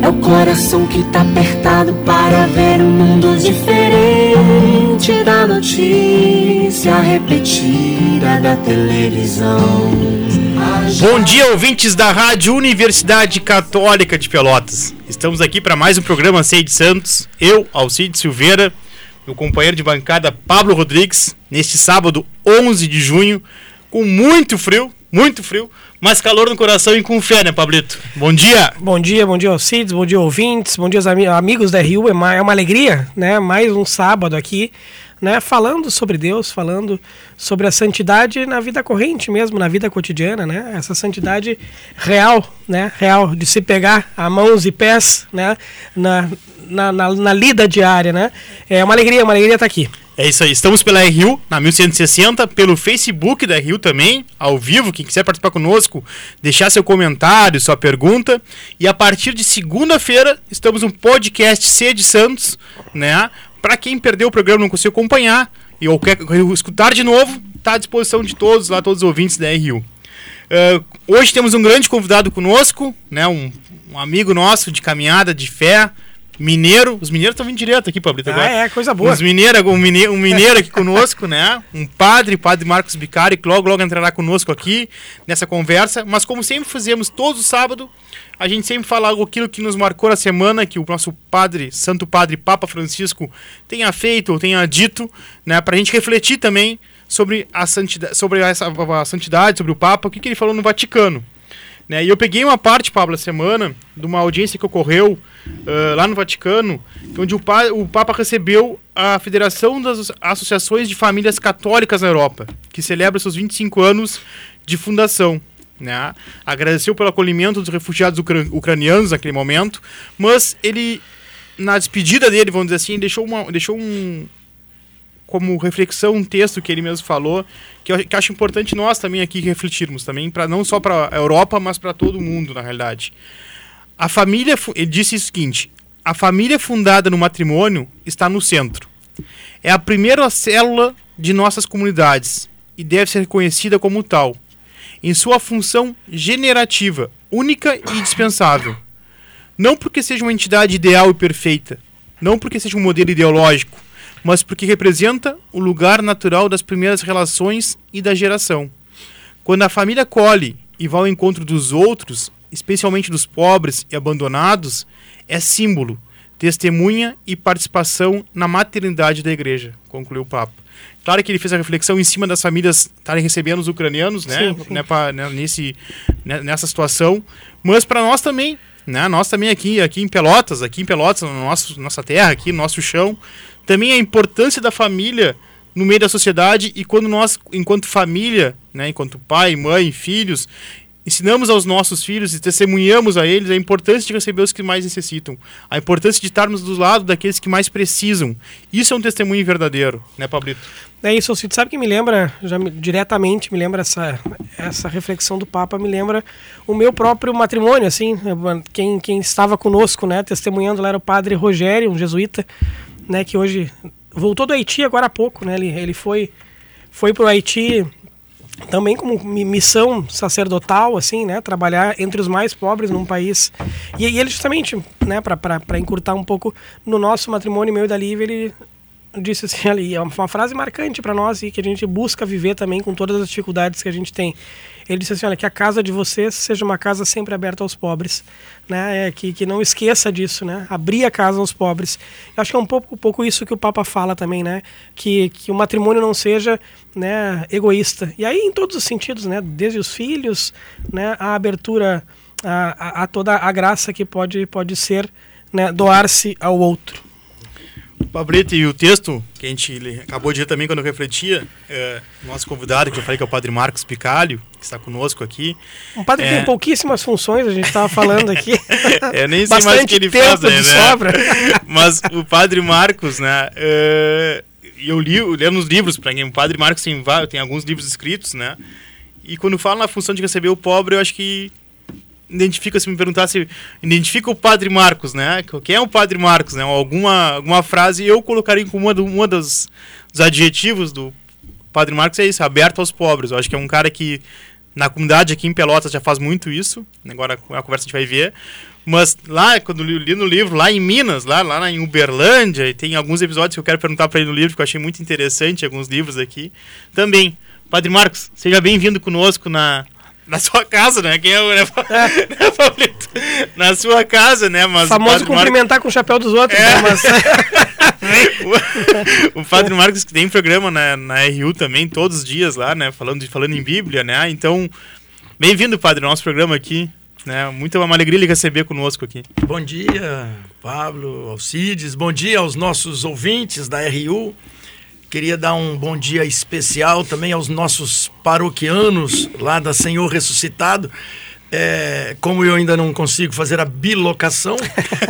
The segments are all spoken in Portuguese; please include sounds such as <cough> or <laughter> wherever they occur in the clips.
É o coração que tá apertado para ver um mundo diferente da notícia repetida da televisão. Bom dia, ouvintes da Rádio Universidade Católica de Pelotas. Estamos aqui para mais um programa Sei de Santos. Eu, Alcide Silveira, meu companheiro de bancada Pablo Rodrigues, neste sábado 11 de junho, com muito frio, muito frio, mas calor no coração e com fé, né, Pablito? Bom dia! Bom dia, bom dia, Alcides, bom dia, ouvintes, bom dia, ami amigos da Rio. É uma, é uma alegria, né? Mais um sábado aqui, né? Falando sobre Deus, falando sobre a santidade na vida corrente mesmo, na vida cotidiana, né? Essa santidade real, né? Real, de se pegar a mãos e pés, né? Na, na, na, na lida diária, né? É uma alegria, uma alegria estar aqui. É isso aí, estamos pela RU na 1160, pelo Facebook da RU também, ao vivo. Quem quiser participar conosco, deixar seu comentário, sua pergunta. E a partir de segunda-feira, estamos no podcast C de Santos, né? Para quem perdeu o programa não conseguiu acompanhar e ou quer escutar de novo, está à disposição de todos lá, todos os ouvintes da RU. Uh, hoje temos um grande convidado conosco, né? Um, um amigo nosso de caminhada, de fé, mineiro. Os mineiros estão vindo direto aqui, Pablito. Ah, é, coisa boa. Os mineiros, um mineiro, um mineiro aqui conosco, né? Um padre, padre Marcos Bicari, que logo, logo entrará conosco aqui nessa conversa. Mas como sempre fazemos todos os sábados, a gente sempre fala algo aquilo que nos marcou a semana, que o nosso padre, Santo Padre Papa Francisco, tenha feito ou tenha dito, né? Pra gente refletir também sobre a santidade, sobre essa, a santidade, sobre o Papa, o que, que ele falou no Vaticano. Né? E eu peguei uma parte, Pablo, a semana, de uma audiência que ocorreu uh, lá no Vaticano, onde o, pa o Papa recebeu a Federação das Associações de Famílias Católicas na Europa, que celebra seus 25 anos de fundação. Né? Agradeceu pelo acolhimento dos refugiados ucran ucranianos naquele momento, mas ele, na despedida dele, vamos dizer assim, deixou, uma, deixou um, como reflexão um texto que ele mesmo falou, que eu, que acho importante nós também aqui refletirmos também, para não só para a Europa, mas para todo mundo, na realidade. A família, ele disse o seguinte: a família fundada no matrimônio está no centro. É a primeira célula de nossas comunidades e deve ser reconhecida como tal, em sua função generativa, única e indispensável. Não porque seja uma entidade ideal e perfeita, não porque seja um modelo ideológico, mas porque representa o lugar natural das primeiras relações e da geração. Quando a família colhe e vai ao encontro dos outros, especialmente dos pobres e abandonados, é símbolo, testemunha e participação na maternidade da igreja, concluiu o Papa. Claro que ele fez a reflexão em cima das famílias estarem recebendo os ucranianos, né, né, pra, né nesse, né, nessa situação, mas para nós também, né, nós também aqui, aqui em Pelotas, aqui em Pelotas, na nosso, nossa terra, aqui no nosso chão, também a importância da família no meio da sociedade e quando nós, enquanto família, né, enquanto pai, mãe, filhos, ensinamos aos nossos filhos e testemunhamos a eles a importância de receber os que mais necessitam, a importância de estarmos do lado daqueles que mais precisam. Isso é um testemunho verdadeiro, né, Pablito? É isso, Cid. Sabe que me lembra, já me- diretamente me lembra essa, essa reflexão do Papa, me lembra o meu próprio matrimônio, assim, quem, quem estava conosco, né, testemunhando lá era o padre Rogério, um jesuíta, né, que hoje voltou do Haiti agora há pouco, né, ele, ele foi, foi pro Haiti também como mi- missão sacerdotal, assim, né, trabalhar entre os mais pobres num país. E, e ele justamente, né, para encurtar um pouco no nosso matrimônio meu e da Lívia, ele disse assim ali, é uma frase marcante para nós e que a gente busca viver também com todas as dificuldades que a gente tem. Ele disse assim, olha, que a casa de vocês seja uma casa sempre aberta aos pobres, né? É, que, que não esqueça disso, né? Abrir a casa aos pobres. Eu acho que é um pouco, um pouco isso que o Papa fala também, né? Que, que o matrimônio não seja né, egoísta. E aí em todos os sentidos, né? Desde os filhos, né? A abertura a, a, a toda a graça que pode, pode ser né, doar-se ao outro. Pablito, e o texto que a gente acabou de ler também quando eu refletia, é, nosso convidado, que eu falei que é o padre Marcos Picalho, que está conosco aqui. Um padre é... que tem pouquíssimas funções, a gente estava falando aqui. <laughs> é, nem sei mais o que ele faz, né? Sobra. <laughs> Mas o padre Marcos, né? Uh, eu li, lendo os livros para quem o padre Marcos tem, tem alguns livros escritos, né? E quando fala na função de receber o pobre, eu acho que identifica, se me perguntasse, identifica o Padre Marcos, né? Quem é o Padre Marcos, né? Alguma, alguma frase, eu colocaria como uma, do, uma das, dos adjetivos do Padre Marcos é isso, aberto aos pobres. Eu acho que é um cara que na comunidade aqui em Pelotas já faz muito isso, agora a conversa a gente vai ver. Mas lá, quando eu li no livro, lá em Minas, lá, lá em Uberlândia, e tem alguns episódios que eu quero perguntar para ele no livro, que eu achei muito interessante, alguns livros aqui. Também, Padre Marcos, seja bem-vindo conosco na, na sua casa, né? Quem é o. Né, <laughs> né, Na sua casa, né? Mas Famoso cumprimentar com o chapéu dos outros, é. né? Mas... o, <laughs> o Padre Marcos que tem programa na, na RU também, todos os dias lá, né? Falando, falando em Bíblia, né? Então, bem-vindo, Padre, ao nosso programa aqui. Né? Muito uma alegria lhe receber conosco aqui. Bom dia, Pablo, Alcides. Bom dia aos nossos ouvintes da RU. Queria dar um bom dia especial também aos nossos paroquianos lá da Senhor Ressuscitado. É, como eu ainda não consigo fazer a bilocação,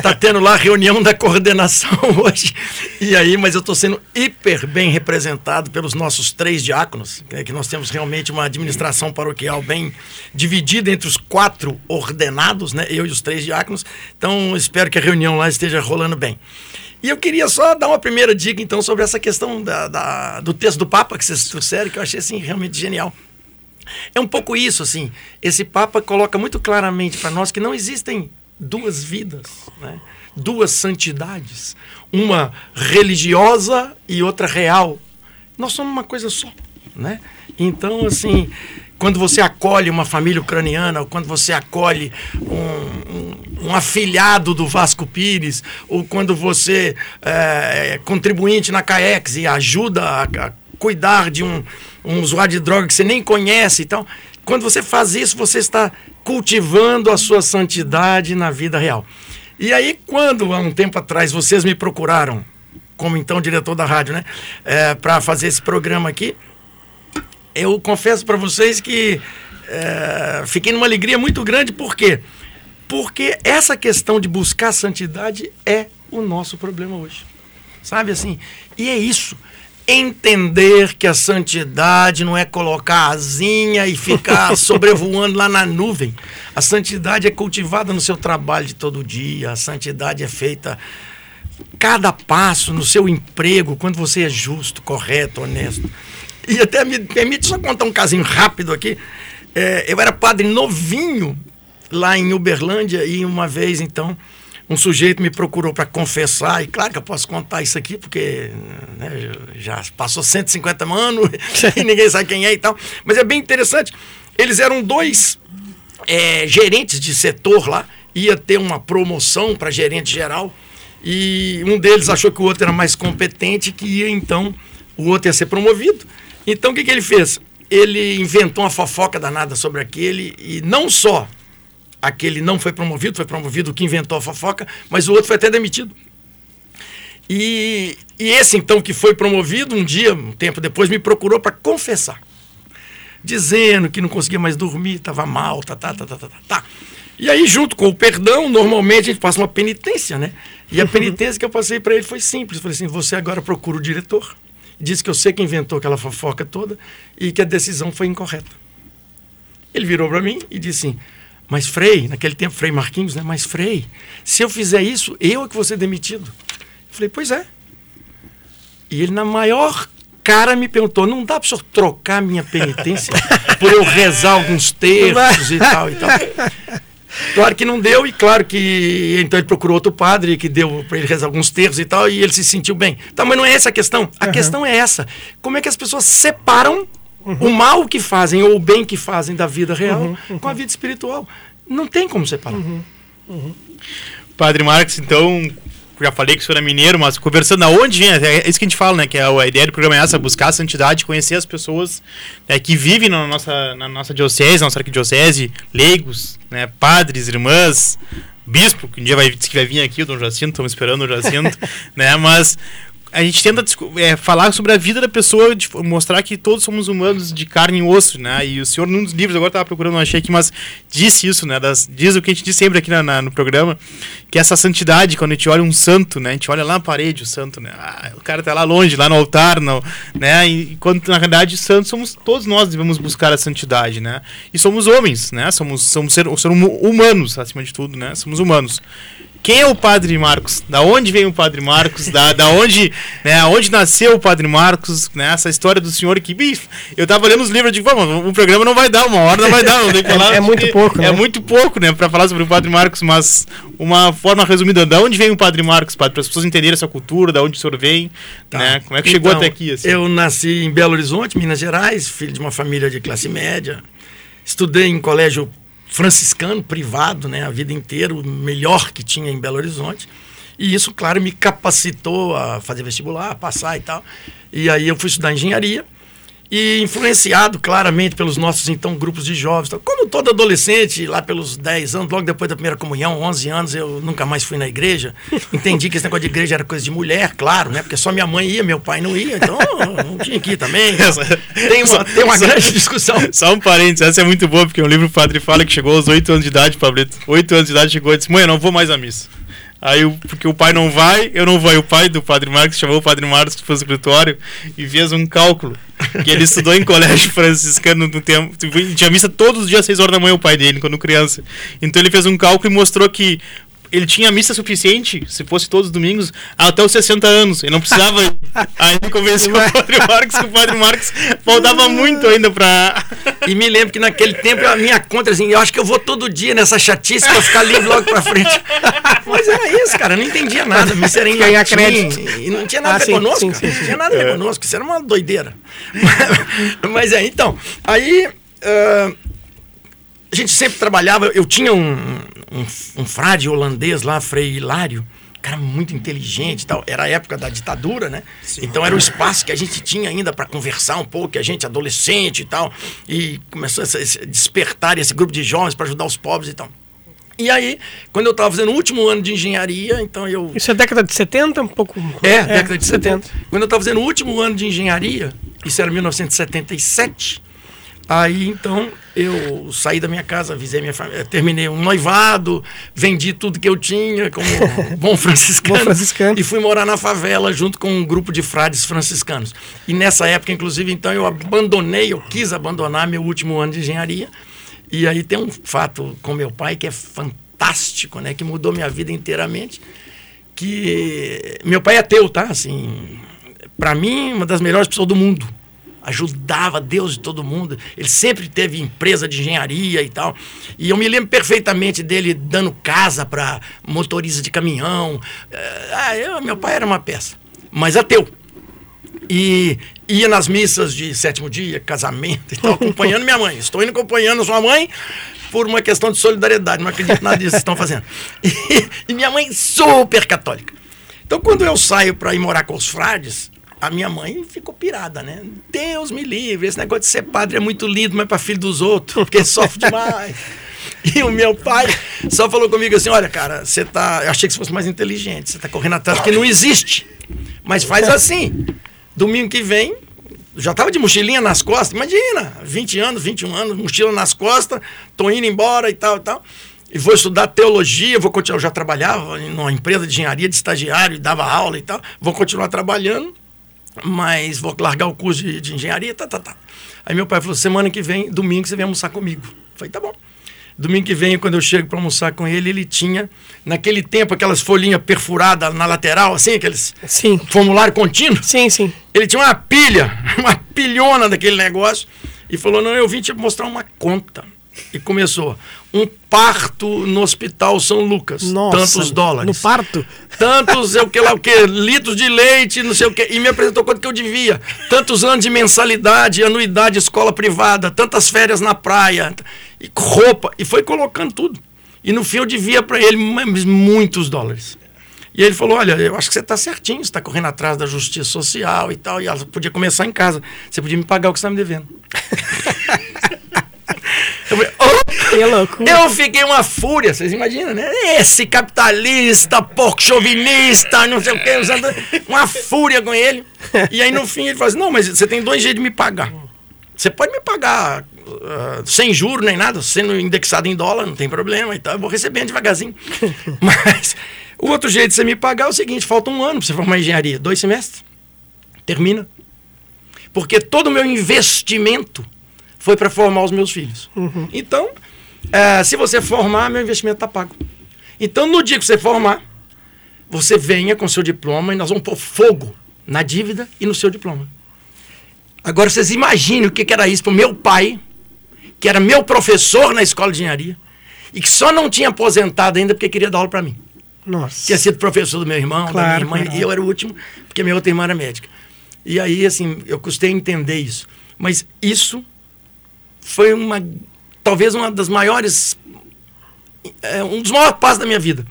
tá tendo lá a reunião da coordenação <laughs> hoje. E aí, mas eu estou sendo hiper bem representado pelos nossos três diáconos, é que nós temos realmente uma administração paroquial bem dividida entre os quatro ordenados, né? Eu e os três diáconos. Então, espero que a reunião lá esteja rolando bem. E eu queria só dar uma primeira dica, então, sobre essa questão da, da, do texto do Papa que vocês trouxeram, que eu achei, assim, realmente genial. É um pouco isso, assim. Esse Papa coloca muito claramente para nós que não existem duas vidas, né? duas santidades. Uma religiosa e outra real. Nós somos uma coisa só, né? Então, assim, quando você acolhe uma família ucraniana, ou quando você acolhe um, um, um afilhado do Vasco Pires, ou quando você é, é contribuinte na CAEX e ajuda a, a cuidar de um, um usuário de droga que você nem conhece e tal, quando você faz isso, você está cultivando a sua santidade na vida real. E aí, quando há um tempo atrás vocês me procuraram, como então diretor da rádio, né, é, para fazer esse programa aqui, eu confesso para vocês que é, fiquei numa alegria muito grande, por quê? Porque essa questão de buscar santidade é o nosso problema hoje. Sabe assim? E é isso. Entender que a santidade não é colocar asinha e ficar <laughs> sobrevoando lá na nuvem. A santidade é cultivada no seu trabalho de todo dia. A santidade é feita cada passo no seu emprego, quando você é justo, correto, honesto. E até me permite só contar um casinho rápido aqui. É, eu era padre novinho lá em Uberlândia e uma vez, então, um sujeito me procurou para confessar, e claro que eu posso contar isso aqui, porque né, já passou 150 anos <laughs> e ninguém sabe quem é e tal. Mas é bem interessante. Eles eram dois é, gerentes de setor lá, ia ter uma promoção para gerente geral, e um deles achou que o outro era mais competente, que ia então, o outro ia ser promovido. Então o que, que ele fez? Ele inventou uma fofoca danada sobre aquele e não só aquele não foi promovido, foi promovido o que inventou a fofoca, mas o outro foi até demitido. E, e esse então que foi promovido, um dia, um tempo depois, me procurou para confessar. Dizendo que não conseguia mais dormir, estava mal, tá, tá, tá, tá, tá, tá. E aí, junto com o perdão, normalmente a gente passa uma penitência, né? E a <laughs> penitência que eu passei para ele foi simples. Eu falei assim: você agora procura o diretor disse que eu sei quem inventou aquela fofoca toda e que a decisão foi incorreta. Ele virou para mim e disse assim: Mas Frei, naquele tempo, Frei Marquinhos, né? Mas Frei, se eu fizer isso, eu é que vou ser demitido. Eu falei: Pois é. E ele, na maior cara, me perguntou: Não dá para o senhor trocar minha penitência por eu rezar alguns terços e tal e tal? Claro que não deu, e claro que então ele procurou outro padre que deu para ele rezar alguns terços e tal, e ele se sentiu bem. Tá, mas não é essa a questão. A uhum. questão é essa: como é que as pessoas separam uhum. o mal que fazem ou o bem que fazem da vida real uhum. uhum. com a vida espiritual? Não tem como separar. Uhum. Uhum. Padre Marcos, então, já falei que o senhor é mineiro, mas conversando aonde, né, é isso que a gente fala, né? Que é a ideia do programa é essa, buscar a santidade, conhecer as pessoas né, que vivem na nossa, na nossa diocese, na nossa arquidiocese, leigos, né, padres, irmãs, bispo, que um dia vai, que vai vir aqui, o Dom Jacinto, estamos esperando o Jacinto, <laughs> né? Mas a gente tenta é, falar sobre a vida da pessoa, de, mostrar que todos somos humanos de carne e osso, né? E o senhor, num dos livros, agora estava procurando, não achei aqui, mas disse isso, né? Das, diz o que a gente diz sempre aqui na, na, no programa, que essa santidade, quando a gente olha um santo, né? A gente olha lá na parede o santo, né? Ah, o cara tá lá longe, lá no altar, no, né? E quando, na realidade, santos somos todos nós devemos buscar a santidade, né? E somos homens, né? Somos, somos ser, ser humanos, acima de tudo, né? Somos humanos. Quem é o Padre Marcos? Da onde vem o Padre Marcos? Da, da onde, né, onde nasceu o Padre Marcos? Né, essa história do senhor que. Bicho, eu tava lendo os livros e digo, vamos, o programa não vai dar, uma hora não vai dar. Não falar, é, é muito pouco, né? É muito pouco, né, para falar sobre o Padre Marcos, mas uma forma resumida, da onde vem o Padre Marcos, Padre? Para as pessoas entenderem essa cultura, da onde o senhor vem, tá. né? Como é que chegou então, até aqui? Assim? Eu nasci em Belo Horizonte, Minas Gerais, filho de uma família de classe média. Estudei em colégio franciscano, privado, né, a vida inteira, o melhor que tinha em Belo Horizonte. E isso, claro, me capacitou a fazer vestibular, a passar e tal. E aí eu fui estudar engenharia e influenciado claramente pelos nossos então grupos de jovens. Então, como todo adolescente, lá pelos 10 anos, logo depois da primeira comunhão, 11 anos, eu nunca mais fui na igreja. <laughs> Entendi que esse negócio de igreja era coisa de mulher, claro, né? Porque só minha mãe ia, meu pai não ia, então não tinha que ir também. <laughs> Tem uma, tem uma grande discussão. <laughs> Só um parênteses, essa é muito boa, porque um livro o padre fala que chegou aos 8 anos de idade, Pablito. 8 anos de idade chegou e disse: Mãe, eu não vou mais à missa. Aí, porque o pai não vai, eu não vou. O pai do Padre Marcos chamou o Padre Marcos para o escritório e fez um cálculo. Que ele estudou em colégio <laughs> franciscano no tempo. Tinha missa todos os dias às 6 horas da manhã, o pai dele, quando criança. Então ele fez um cálculo e mostrou que ele tinha missa suficiente, se fosse todos os domingos, até os 60 anos. Ele não precisava. ainda <laughs> convenceu o Padre Marcos que o Padre Marcos faltava muito ainda pra. E me lembro que naquele tempo a minha conta, assim, eu acho que eu vou todo dia nessa chatice pra ficar livre logo pra frente. <laughs> Mas era isso, cara, eu não entendia nada. Missa era em latim, e não tinha nada ah, a ver sim, conosco. Sim, sim, não tinha nada a ver é. conosco, isso era uma doideira. Mas, <laughs> mas é, então, aí. Uh, a gente sempre trabalhava. Eu tinha um, um, um frade holandês lá, Frei Hilário, cara muito inteligente e tal. Era a época da ditadura, né? Sim. Então era o espaço que a gente tinha ainda para conversar um pouco, a gente adolescente e tal. E começou a despertar esse grupo de jovens para ajudar os pobres e tal. E aí, quando eu estava fazendo o último ano de engenharia, então eu. Isso é década de 70? Um pouco. É, é década de 70. 70. Quando eu estava fazendo o último ano de engenharia, isso era 1977 Aí então eu saí da minha casa, avisei minha família, terminei um noivado, vendi tudo que eu tinha como <laughs> bom franciscano, bom franciscano, e fui morar na favela junto com um grupo de frades franciscanos. E nessa época, inclusive, então eu abandonei, eu quis abandonar meu último ano de engenharia. E aí tem um fato com meu pai que é fantástico, né, que mudou minha vida inteiramente, que meu pai é ateu, tá? Assim, para mim, uma das melhores pessoas do mundo ajudava Deus de todo mundo. Ele sempre teve empresa de engenharia e tal. E eu me lembro perfeitamente dele dando casa para motorista de caminhão. Eh, ah, eu, meu pai era uma peça, mas ateu. E ia nas missas de sétimo dia, casamento e tal, <laughs> acompanhando minha mãe. Estou indo acompanhando sua mãe por uma questão de solidariedade. Não acredito nada disso que estão fazendo. <laughs> E, e minha mãe super católica. Então, quando eu saio para ir morar com os frades, a minha mãe ficou pirada, né? Deus me livre, esse negócio de ser padre é muito lindo, mas para filho dos outros, porque sofre demais. <laughs> E o meu pai só falou comigo assim: olha, cara, você tá. Eu achei que você fosse mais inteligente, você tá correndo atrás porque não existe. Mas faz <laughs> assim. Domingo que vem, já tava de mochilinha nas costas, imagina, 20 anos, 21 anos, mochila nas costas, tô indo embora e tal e tal. E vou estudar teologia, vou continuar, eu já trabalhava numa empresa de engenharia de estagiário e dava aula e tal. Vou continuar trabalhando mas vou largar o curso de, de, engenharia, tá, tá, tá. Aí meu pai falou, semana que vem, domingo, você vem almoçar comigo. Eu falei, tá bom. Domingo que vem, quando eu chego para almoçar com ele, ele tinha, naquele tempo, aquelas folhinhas perfuradas na lateral, assim, aqueles sim. formulário contínuo. Sim, sim. Ele tinha uma pilha, <laughs> uma pilhona daquele negócio, e falou, não, eu vim te mostrar uma conta. E começou um parto no Hospital São Lucas. Nossa, tantos dólares. No parto? Tantos, eu que lá o que, litros de leite, não sei o que. E me apresentou quanto que eu devia. Tantos anos de mensalidade, anuidade, escola privada, tantas férias na praia, e roupa. E foi colocando tudo. E no fim eu devia para ele muitos dólares. E ele falou: Olha, eu acho que você está certinho, você está correndo atrás da justiça social e tal. E ela podia começar em casa. Você podia me pagar o que você está me devendo. <laughs> eu falei, oh! Que loucura. Eu fiquei uma fúria, vocês imaginam, né? Esse capitalista, porco chauvinista, não sei o que, usando uma fúria com ele. E aí no fim ele fala assim: não, mas você tem dois jeitos de me pagar. Você pode me pagar uh, sem juros nem nada, sendo indexado em dólar, não tem problema e tal, eu vou recebendo devagarzinho. <laughs> mas o outro jeito de você me pagar é o seguinte: falta um ano para você formar engenharia, dois semestres. Termina. Porque todo o meu investimento foi para formar os meus filhos. Uhum. Então, é, se você formar, meu investimento está pago. Então, no dia que você formar, você venha com seu diploma e nós vamos pôr fogo na dívida e no seu diploma. Agora, vocês imaginem o que, que era isso para o meu pai, que era meu professor na escola de engenharia, e que só não tinha aposentado ainda porque queria dar aula para mim. Nossa. Tinha sido professor do meu irmão, claro, da minha irmã, e eu era o último, porque minha outra irmã era médica. E aí, assim, eu custei entender isso. Mas isso foi uma talvez uma das maiores é, um dos maiores passos da minha vida.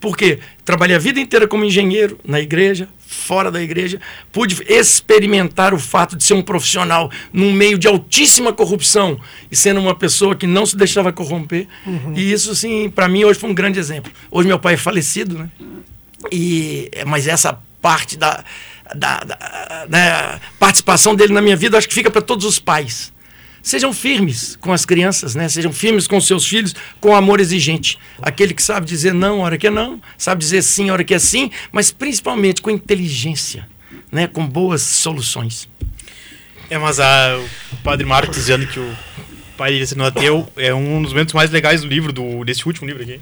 Porque trabalhei a vida inteira como engenheiro na igreja fora da igreja pude experimentar o fato de ser um profissional num meio de altíssima corrupção e sendo uma pessoa que não se deixava corromper. Uhum. e isso assim para mim hoje foi um grande exemplo. Hoje meu pai é falecido né? E mas essa parte da, da, da, da participação dele na minha vida acho que fica para todos os pais Sejam firmes com as crianças, né? Sejam firmes com seus filhos, com amor exigente. Aquele que sabe dizer não, hora que é não, sabe dizer sim, hora que é sim, mas principalmente com inteligência, né? Com boas soluções. É, mas a, o Padre Marcos dizendo que o pai dele sendo ateu é um dos momentos mais legais do livro, do, desse último livro aqui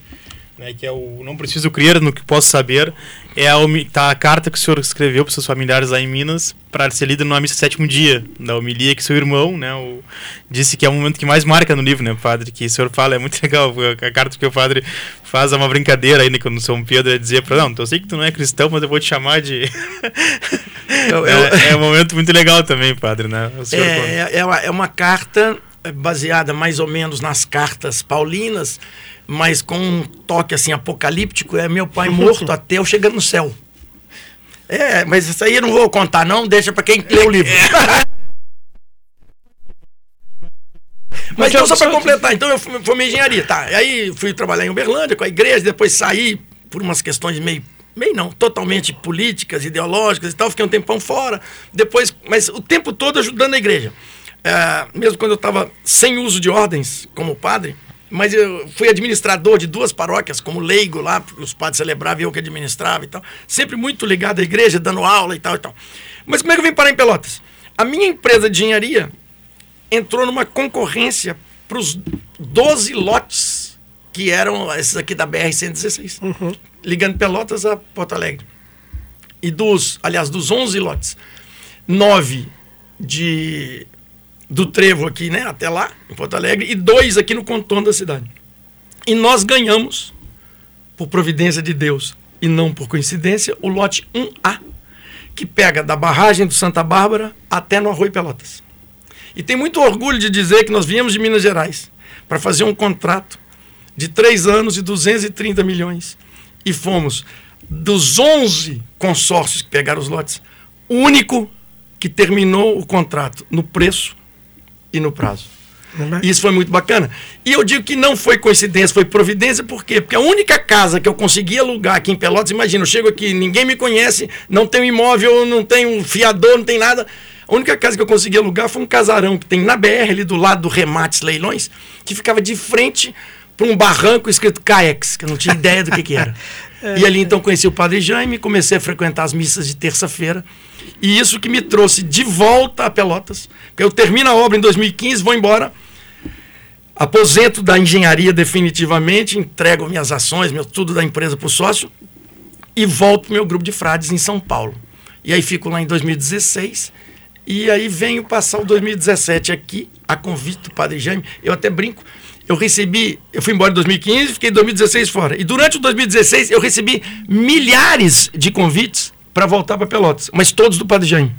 né, que é o Não Preciso Crer no que Posso Saber, é a, tá a carta que o senhor escreveu para seus familiares lá em Minas para ser lida numa missa sétimo dia, da homilia que seu irmão né, o, disse que é o momento que mais marca no livro, né, padre? Que o senhor fala, é muito <laughs> legal, a, a carta que o padre faz é uma brincadeira ainda quando São Pedro é dizer para não, então eu sei que tu não é cristão, mas eu vou te chamar de. <laughs> É, é, um momento muito legal também, padre, né? É, é, é, uma, é uma carta baseada mais ou menos nas cartas paulinas mas com um toque assim apocalíptico, é meu pai morto <laughs> até eu chegar no céu. É, mas isso aí eu não vou contar não, deixa para quem lê o livro. <laughs> mas então, só para completar, então eu formei engenharia, tá? Aí fui trabalhar em Uberlândia com a igreja, depois saí por umas questões meio meio não, totalmente políticas, ideológicas e tal, fiquei um tempão fora, depois, mas o tempo todo ajudando a igreja. É, mesmo quando eu estava sem uso de ordens como padre, mas eu fui administrador de duas paróquias, como leigo lá, os padres celebravam e eu que administrava e tal. Sempre muito ligado à igreja, dando aula e tal e tal. Mas como é que eu vim parar em Pelotas? A minha empresa de engenharia entrou numa concorrência para os 12 lotes que eram esses aqui da BR-116, uhum. ligando Pelotas a Porto Alegre. E dos, aliás, dos 11 lotes, nove de do Trevo aqui, né, até lá, em Porto Alegre, e dois aqui no contorno da cidade. E nós ganhamos, por providência de Deus e não por coincidência, o lote 1A, que pega da barragem do Santa Bárbara até no Arroio Pelotas. E tem muito orgulho de dizer que nós viemos de Minas Gerais para fazer um contrato de três anos e 230 milhões. E fomos, dos 11 consórcios que pegaram os lotes, o único que terminou o contrato no preço e no prazo. Isso foi muito bacana. E eu digo que não foi coincidência, foi providência, por quê? Porque a única casa que eu consegui alugar aqui em Pelotas, imagina, eu chego aqui, ninguém me conhece, não tenho imóvel, não tenho fiador, não tem nada. A única casa que eu consegui alugar foi um casarão que tem na BR, ali do lado do Remates Leilões, que ficava de frente para um barranco escrito Caex, que eu não tinha ideia do que, que era. <laughs> é, e ali então conheci o Padre Jaime, comecei a frequentar as missas de terça-feira. E isso que me trouxe de volta a Pelotas. Eu termino a obra em 2015, vou embora, aposento da engenharia definitivamente, entrego minhas ações, meu, tudo da empresa para o sócio e volto para o meu grupo de frades em São Paulo. E aí fico lá em 2016 e aí venho passar o 2017 aqui, a convite do Padre Jaime. Eu até brinco, eu recebi, eu fui embora em 2015, fiquei em 2016 fora. E durante o 2016 eu recebi milhares de convites para voltar para Pelotas, mas todos do Padre Jaime.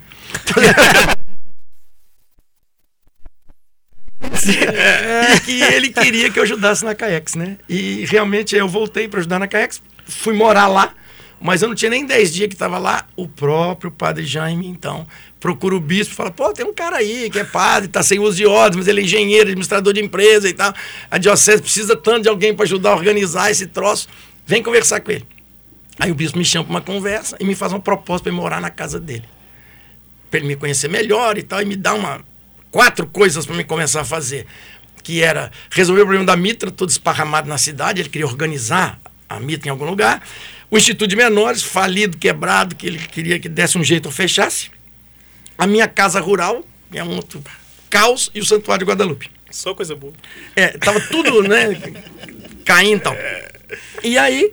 e que ele queria que eu ajudasse na CAEX, né? E realmente eu voltei para ajudar na CAEX, fui morar lá, Mas eu não tinha nem 10 dias que estava lá. O próprio padre Jaime, então, procura o bispo e fala: pô, tem um cara aí que é padre, tá sem uso de ordens, mas ele é engenheiro, administrador de empresa e tal. A diocese precisa tanto de alguém para ajudar a organizar esse troço. Vem conversar com ele. Aí o bispo me chama para uma conversa e me faz uma proposta para morar na casa dele. Para ele me conhecer melhor e tal, e me dá uma quatro coisas para me começar a fazer. Que era resolver o problema da mitra, todo esparramado na cidade, ele queria organizar a mitra em algum lugar. O Instituto de Menores, falido, quebrado, que ele queria que desse um jeito ou fechasse. A minha casa rural, que é um outro caos, e o Santuário de Guadalupe. Só coisa boa. É, tava tudo, né, caindo e tal. E aí,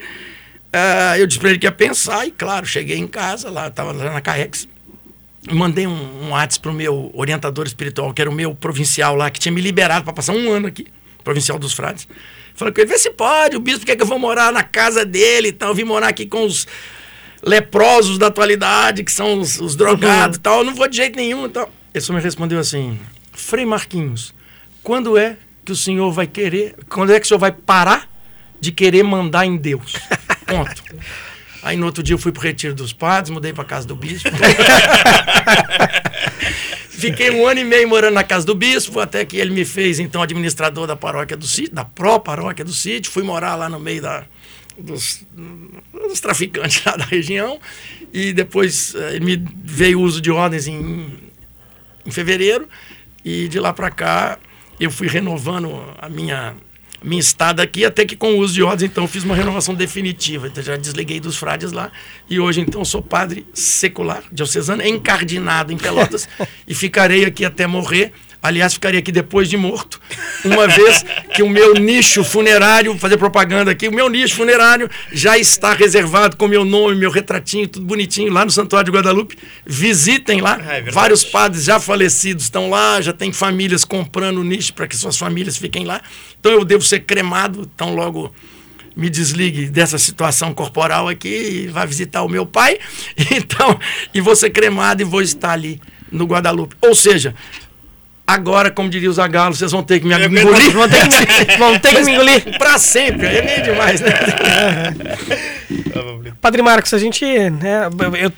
uh, eu disse para ele que ia pensar, e claro, cheguei em casa, lá, estava lá na CAEX, mandei um, um WhatsApp para o meu orientador espiritual, que era o meu provincial lá, que tinha me liberado para passar um ano aqui, provincial dos frades. Falei com ele, vê se pode, o bispo quer que eu vou morar na casa dele e tal, eu vim morar aqui com os leprosos da atualidade, que são os, os drogados e uhum. tal, eu não vou de jeito nenhum e tal. Ele só me respondeu assim, Frei Marquinhos, quando é que o senhor vai querer, quando é que o senhor vai parar de querer mandar em Deus. <laughs> Ponto. Aí no outro dia eu fui pro retiro dos padres, mudei para casa do bispo. <laughs> Fiquei um ano e meio morando na casa do bispo, até que ele me fez então administrador da paróquia do sítio, da pró-paróquia do sítio. Fui morar lá no meio da, dos, dos, traficantes lá da região. E depois eh, ele me veio o uso de ordens em, em fevereiro. E de lá para cá eu fui renovando a minha minha estada aqui, até que com o uso de ordens, então, fiz uma renovação definitiva. Então, já desliguei dos frades lá. E hoje, então, sou padre secular, diocesano, encardinado em Pelotas. <laughs> e ficarei aqui até morrer. Aliás, ficaria aqui depois de morto, uma vez que o meu nicho funerário, fazer propaganda aqui, o meu nicho funerário já está reservado com meu nome, meu retratinho, tudo bonitinho, lá no Santuário de Guadalupe. Visitem lá. É, é Vários padres já falecidos estão lá, já tem famílias comprando o nicho para que suas famílias fiquem lá. Então eu devo ser cremado, tão logo me desligue dessa situação corporal aqui e vá visitar o meu pai. <laughs> Então, e vou ser cremado e vou estar ali no Guadalupe. Ou seja, Agora, como diria o Zagalo, vocês vão ter que me engolir. Vão ter que, <laughs> vão ter que me engolir. Pra sempre. Aí é meio demais, né? <laughs> Padre Marcos, a gente. Né,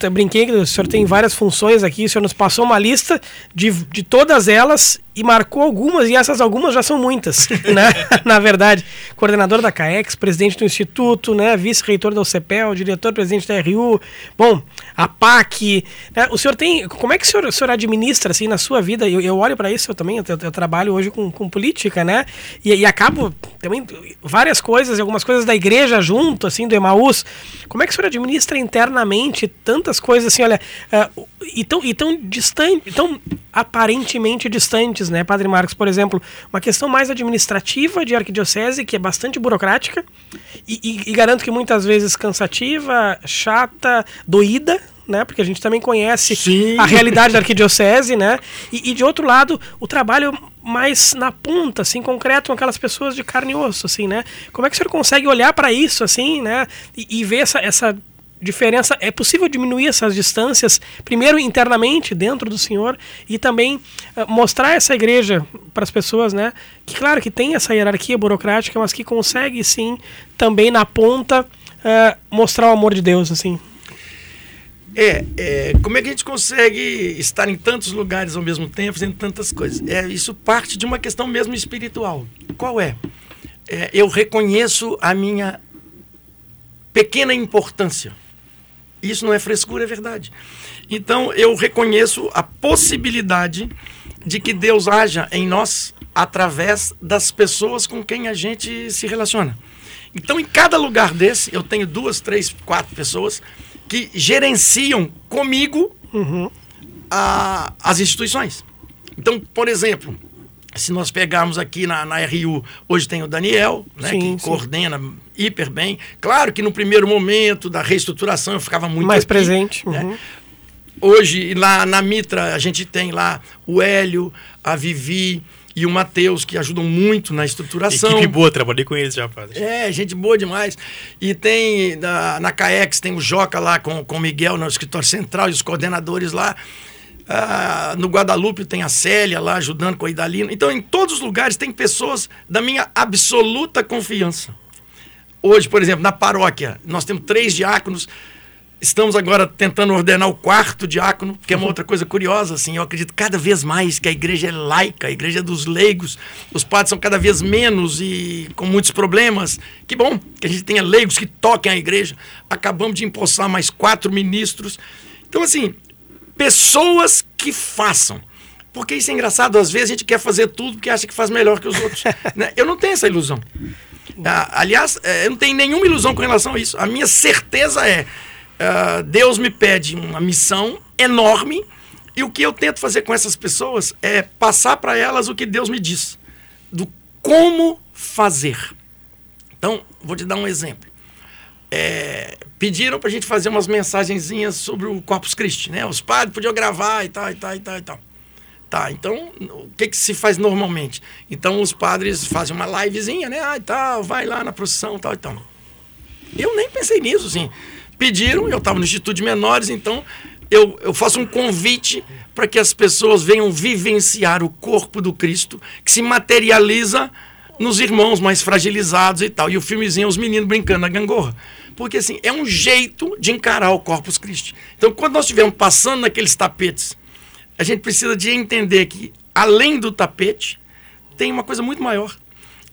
eu brinquei que o senhor tem várias funções aqui, o senhor nos passou uma lista de, de todas elas e marcou algumas, e essas algumas já são muitas, <laughs> né? Na verdade, coordenador da CAEX, presidente do Instituto, né? vice-reitor da UCPEL, diretor-presidente da RU, bom, a PAC. Né? O senhor tem. Como é que o senhor, o senhor administra assim na sua vida? Eu, eu olho para isso, eu também, eu, eu, trabalho hoje com, com política, né? E, e, acabo também várias coisas, algumas coisas da igreja junto, assim, do Emaús. Como é que o senhor administra internamente tantas coisas assim, olha, uh, e, tão, e tão distante, tão aparentemente distantes, né, Padre Marcos? Por exemplo, uma questão mais administrativa de arquidiocese, que é bastante burocrática, e, e, e garanto que muitas vezes cansativa, chata, doída, né? Porque a gente também conhece Sim. a realidade da arquidiocese, né? E, e, de outro lado, o trabalho mais na ponta, assim, concreto, com aquelas pessoas de carne e osso, assim, né? Como é que o senhor consegue olhar para isso, assim, né? E, e ver essa, essa diferença. É possível diminuir essas distâncias, primeiro internamente dentro do Senhor e também uh, mostrar essa igreja para as pessoas, né? Que claro que tem essa hierarquia burocrática, mas que consegue sim também na ponta uh, mostrar o amor de Deus, assim. É, é, como é que a gente consegue estar em tantos lugares ao mesmo tempo, fazendo tantas coisas? É, isso parte de uma questão mesmo espiritual. Qual é? é eu reconheço a minha pequena importância isso não é frescura, é verdade. Então eu reconheço a possibilidade de que Deus haja em nós através das pessoas com quem a gente se relaciona. Então, em cada lugar desse, eu tenho duas, três, quatro pessoas que gerenciam comigo uhum. a, as instituições. Então, por exemplo, se nós pegarmos aqui na, na RU, hoje tem o Daniel, né, sim, que sim. coordena hiper bem. Claro que no primeiro momento da reestruturação eu ficava muito mais aqui, presente. Né? Uhum. Hoje, lá na Mitra, a gente tem lá o Hélio, a Vivi e o Matheus, que ajudam muito na estruturação. Equipe boa, trabalhei com eles já, padre. É, gente boa demais. E tem, na, na CAEX, tem o Joca lá com, com o Miguel no escritório central e os coordenadores lá. Ah, no Guadalupe tem a Célia lá ajudando com a Idalina. Então, em todos os lugares tem pessoas da minha absoluta confiança. Hoje, por exemplo, na paróquia, nós temos três diáconos. Estamos agora tentando ordenar o quarto diácono, que é uma outra coisa curiosa, assim, eu acredito cada vez mais que a igreja é laica, a igreja é dos leigos, os padres são cada vez menos e com muitos problemas. Que bom que a gente tenha leigos que toquem a igreja. Acabamos de empossar mais quatro ministros. Então, assim, pessoas que façam. Porque isso é engraçado, às vezes a gente quer fazer tudo porque acha que faz melhor que os outros. <laughs> né? Eu não tenho essa ilusão. Ah, aliás, eh, eu não tenho nenhuma ilusão com relação a isso. A minha certeza é uh, Deus me pede uma missão enorme e o que eu tento fazer com essas pessoas é passar para elas o que Deus me diz, do como fazer. Então, vou te dar um exemplo. É, pediram para a gente fazer umas mensagenzinhas sobre o Corpus Christi, né? Os padres podiam gravar e tal, e tal, e tal, e tal. Tá, então, o que, que se faz normalmente? Então, os padres fazem uma livezinha, né? Ah, e tal, vai lá na procissão, tal e tal. Eu nem pensei nisso, assim pediram, eu estava no Instituto de Menores, então eu, eu faço um convite para que as pessoas venham vivenciar o corpo do Cristo, que se materializa nos irmãos mais fragilizados e tal. E o filmezinho, os meninos brincando na gangorra. Porque, assim, é um jeito de encarar o Corpus Christi. Então, quando nós estivermos passando naqueles tapetes, a gente precisa de entender que, além do tapete, tem uma coisa muito maior.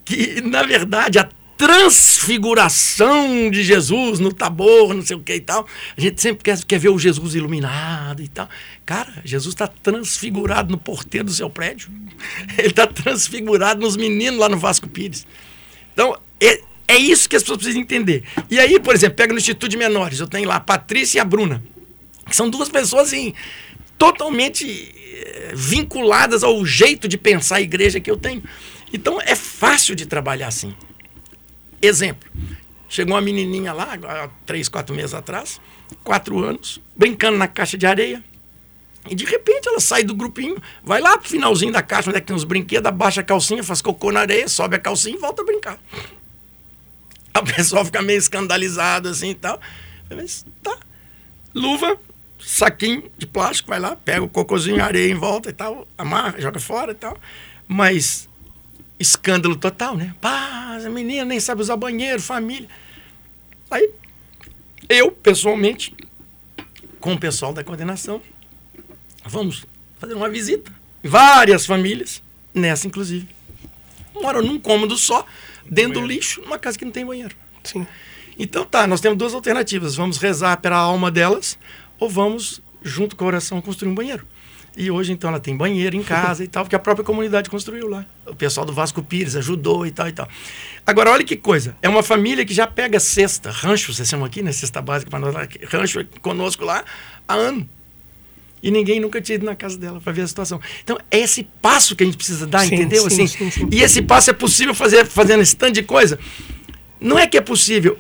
Que, na verdade, a transfiguração de Jesus no tabor, não sei o que e tal. A gente sempre quer, quer ver o Jesus iluminado e tal. Cara, Jesus está transfigurado no porteiro do seu prédio. Ele está transfigurado nos meninos lá no Vasco Pires. Então, é, é isso que as pessoas precisam entender. E aí, por exemplo, pega no Instituto de Menores, eu tenho lá a Patrícia e a Bruna, que são duas pessoas assim, totalmente eh, vinculadas ao jeito de pensar a igreja que eu tenho. Então, é fácil de trabalhar assim. Exemplo. Chegou uma menininha lá, há três, quatro meses atrás, quatro anos, brincando na caixa de areia. E de repente ela sai do grupinho, vai lá pro finalzinho da caixa, onde é que tem os brinquedos, abaixa a calcinha, faz cocô na areia, sobe a calcinha e volta a brincar. <laughs> A pessoa fica meio escandalizada assim e tal. Mas tá. Luva, saquinho de plástico, vai lá, pega o cocôzinho, areia em volta e tal, amarra, joga fora e tal. Mas escândalo total, né? Pá, a menina nem sabe usar banheiro, família. Aí, eu, pessoalmente, com o pessoal da coordenação, vamos fazer uma visita. Várias famílias, nessa inclusive. Moram num cômodo só, dentro do lixo, numa casa que não tem banheiro. Sim. Então tá, nós temos duas alternativas. Vamos rezar pela alma delas ou vamos, junto com a oração, construir um banheiro. E hoje, então, ela tem banheiro em casa e tal, porque a própria comunidade construiu lá. O pessoal do Vasco Pires ajudou e tal e tal. Agora, olha que coisa. É uma família que já pega cesta, rancho, vocês chamam aqui, né? Cesta básica para nós, rancho conosco lá há ano. E ninguém nunca tinha ido na casa dela para ver a situação. Então, é esse passo que a gente precisa dar, sim, entendeu? Sim, assim, sim, e esse passo é possível fazer fazendo esse tanto de coisa. Não é que é possível.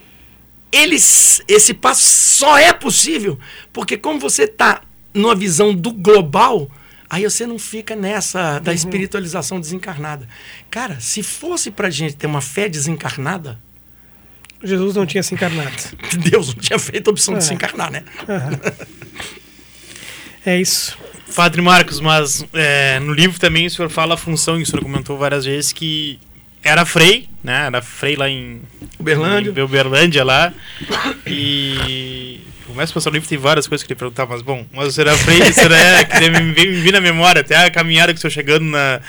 Eles, esse passo só é possível porque, como você está numa visão do global, aí você não fica nessa da uhum. espiritualização desencarnada. Cara, se fosse pra gente ter uma fé desencarnada. Jesus não tinha se encarnado. <laughs> Deus não tinha feito a opção é. de se encarnar, né? Uhum. é isso. Padre Marcos, mas é, no livro também o senhor fala a função, e o senhor comentou várias vezes que era Frei, né? Era Frei lá em Uberlândia, em Uberlândia lá. E Começa a passar o livro, tem várias coisas que eu queria perguntar, mas bom, mas será Frei, será <laughs> que me, me, me na memória, até a caminhada que estou chegando na,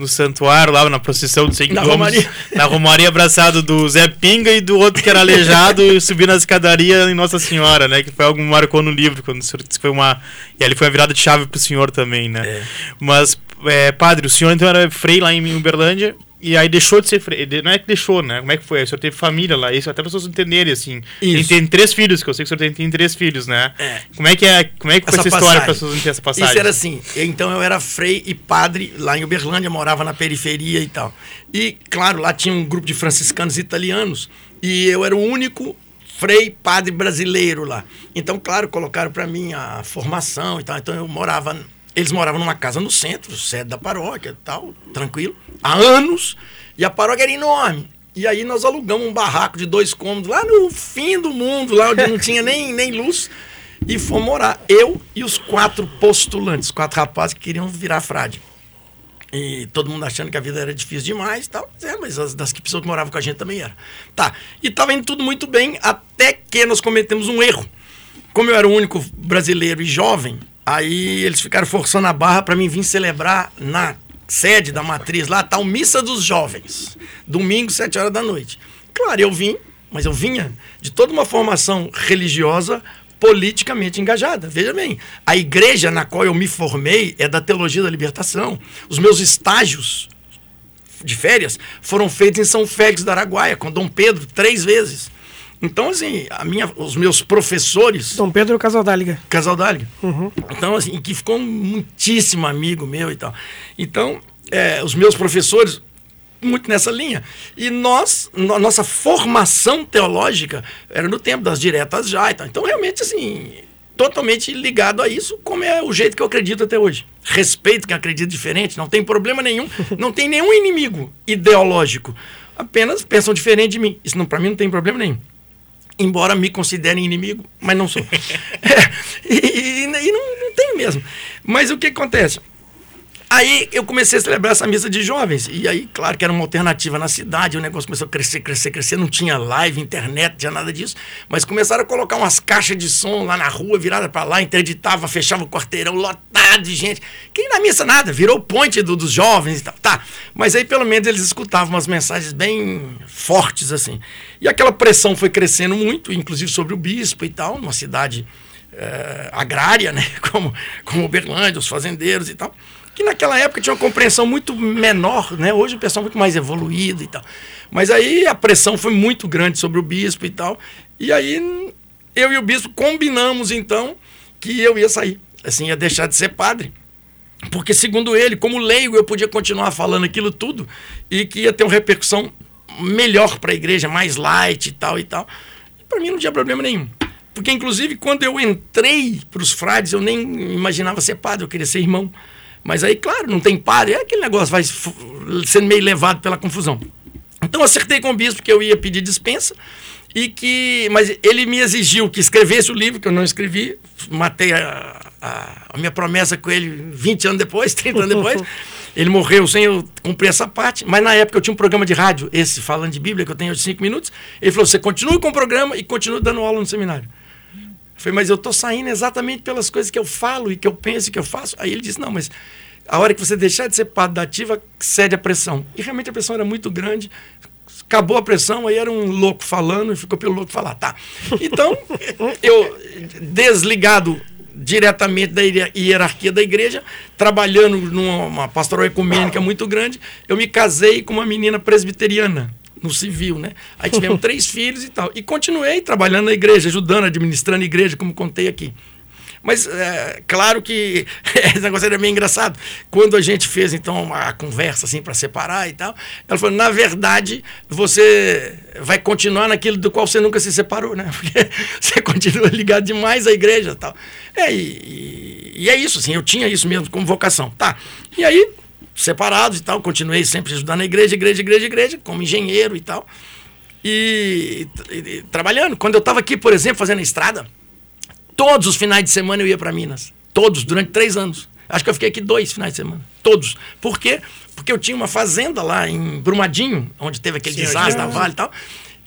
no santuário, lá na procissão de 100 na Romaria. na Romaria abraçado do Zé Pinga e do outro que era aleijado <laughs> e subindo a escadaria em Nossa Senhora, né? Que foi algo que marcou no livro, quando o senhor disse que foi uma. E ali foi a virada de chave para o senhor também, né? É. Mas, é, padre, o senhor então era frei lá em Uberlândia e aí deixou de ser freio. Não é que deixou, né? Como é que foi? O senhor teve família lá, isso até para pessoas entenderem, assim. Tem, tem, três filhos, que eu sei que o senhor tem, tem três filhos, né? É. Como é que é? Como é que foi essa, essa história para as pessoas entenderem essa passagem? Isso era assim. Então eu era frei e padre lá em Uberlândia, morava na periferia e tal. E, claro, lá tinha um grupo de franciscanos italianos. E eu era o único frei padre brasileiro lá. Então, claro, colocaram para mim a formação e tal. Então eu morava eles moravam numa casa no centro, sede da paróquia tal, tranquilo, há anos, e a paróquia era enorme. E aí nós alugamos um barraco de dois cômodos lá no fim do mundo, lá onde não <laughs> tinha nem, nem luz, e fomos morar. Eu e os quatro postulantes, quatro rapazes que queriam virar frade. E todo mundo achando que a vida era difícil demais e tal. É, mas as das pessoas que moravam com a gente também era. Tá. E estava indo tudo muito bem, até que nós cometemos um erro. como eu era o único brasileiro e jovem, aí eles ficaram forçando a barra para mim vir celebrar na sede da matriz lá, tal Missa dos Jovens, domingo, sete horas da noite. Claro, eu vim, mas eu vinha de toda uma formação religiosa politicamente engajada. Veja bem, a igreja na qual eu me formei é da teologia da libertação. Os meus estágios de férias foram feitos em São Félix do Araguaia, com Dom Pedro, três vezes. Então, assim, a minha, os meus professores. Dom Pedro Casaldáliga. Casaldáliga. Uhum. Então, assim, que ficou muitíssimo amigo meu e tal. Então, é, os meus professores, muito nessa linha. E nós, no, nossa formação teológica era no tempo das diretas já e tal. Então, realmente, assim, totalmente ligado a isso, como é o jeito que eu acredito até hoje. Respeito quem acredita diferente, não tem problema nenhum, <laughs> não tem nenhum inimigo ideológico. Apenas pensam diferente de mim. Isso para mim não tem problema nenhum embora me considerem inimigo, mas não sou. <laughs> é, e, e, e não, não tem mesmo. Mas o que acontece? Aí eu comecei a celebrar essa missa de jovens. E aí, claro que era uma alternativa na cidade, o negócio começou a crescer, crescer, crescer. Não tinha live, internet, tinha nada disso. Mas começaram a colocar umas caixas de som lá na rua, virada para lá, interditava, fechava o quarteirão lotado de gente. Quem na missa nada, virou o ponte do, dos jovens e tal. Tá. Mas aí pelo menos eles escutavam umas mensagens bem fortes assim. E aquela pressão foi crescendo muito, inclusive sobre o bispo e tal, numa cidade é, agrária, né? <laughs> Como, como Uberlândia, os fazendeiros e tal que naquela época tinha uma compreensão muito menor, né? Hoje o pessoal é muito mais evoluído e tal. Mas aí a pressão foi muito grande sobre o bispo e tal. E aí eu e o bispo combinamos então que eu ia sair, assim, ia deixar de ser padre. Porque segundo ele, como leigo, eu podia continuar falando aquilo tudo e que ia ter uma repercussão melhor para a igreja, mais light e tal e tal. Para mim não tinha problema nenhum. Porque, inclusive, quando eu entrei para os frades, eu nem imaginava ser padre, eu queria ser irmão. Mas aí, claro, não tem padre, é aquele negócio vai sendo meio levado pela confusão. Então acertei com o bispo que eu ia pedir dispensa e que mas ele me exigiu que escrevesse o livro que eu não escrevi, matei a, a, a minha promessa com ele 20 anos depois, <laughs> 30 anos depois. Ele morreu sem eu cumprir essa parte, mas na época eu tinha um programa de rádio, esse falando de Bíblia, que eu tenho de 5 minutos. Ele falou: você continua com o programa e continua dando aula no seminário. Eu falei, mas eu estou saindo exatamente pelas coisas que eu falo e que eu penso e que eu faço. Aí ele disse, não, mas a hora que você deixar de ser parte da ativa, cede a pressão. E realmente a pressão era muito grande. Acabou a pressão, aí era um louco falando e ficou pelo louco falar, tá. Então, <laughs> eu, desligado diretamente da hierarquia da igreja, trabalhando numa pastoral ecumênica muito grande, eu me casei com uma menina presbiteriana no civil, né? Aí tivemos <laughs> três filhos e tal. E continuei trabalhando na igreja, ajudando, administrando a igreja, como contei aqui. Mas, é, claro que <laughs> esse negócio era meio engraçado. Quando a gente fez, então, a conversa, assim, para separar e tal, ela falou: na verdade, você vai continuar naquilo do qual você nunca se separou, né? <laughs> Porque você continua ligado demais à igreja e tal. É, e, e é isso, assim, eu tinha isso mesmo como vocação. Tá. E aí, separados e tal, continuei sempre ajudando na igreja, igreja, igreja, igreja, como engenheiro e tal. E, e, e trabalhando. Quando eu estava aqui, por exemplo, fazendo a estrada, todos os finais de semana eu ia para Minas. Todos, durante três anos. Acho que eu fiquei aqui dois finais de semana. Todos. Por quê? Porque eu tinha uma fazenda lá em Brumadinho, onde teve aquele Sim, desastre da Vale e tal.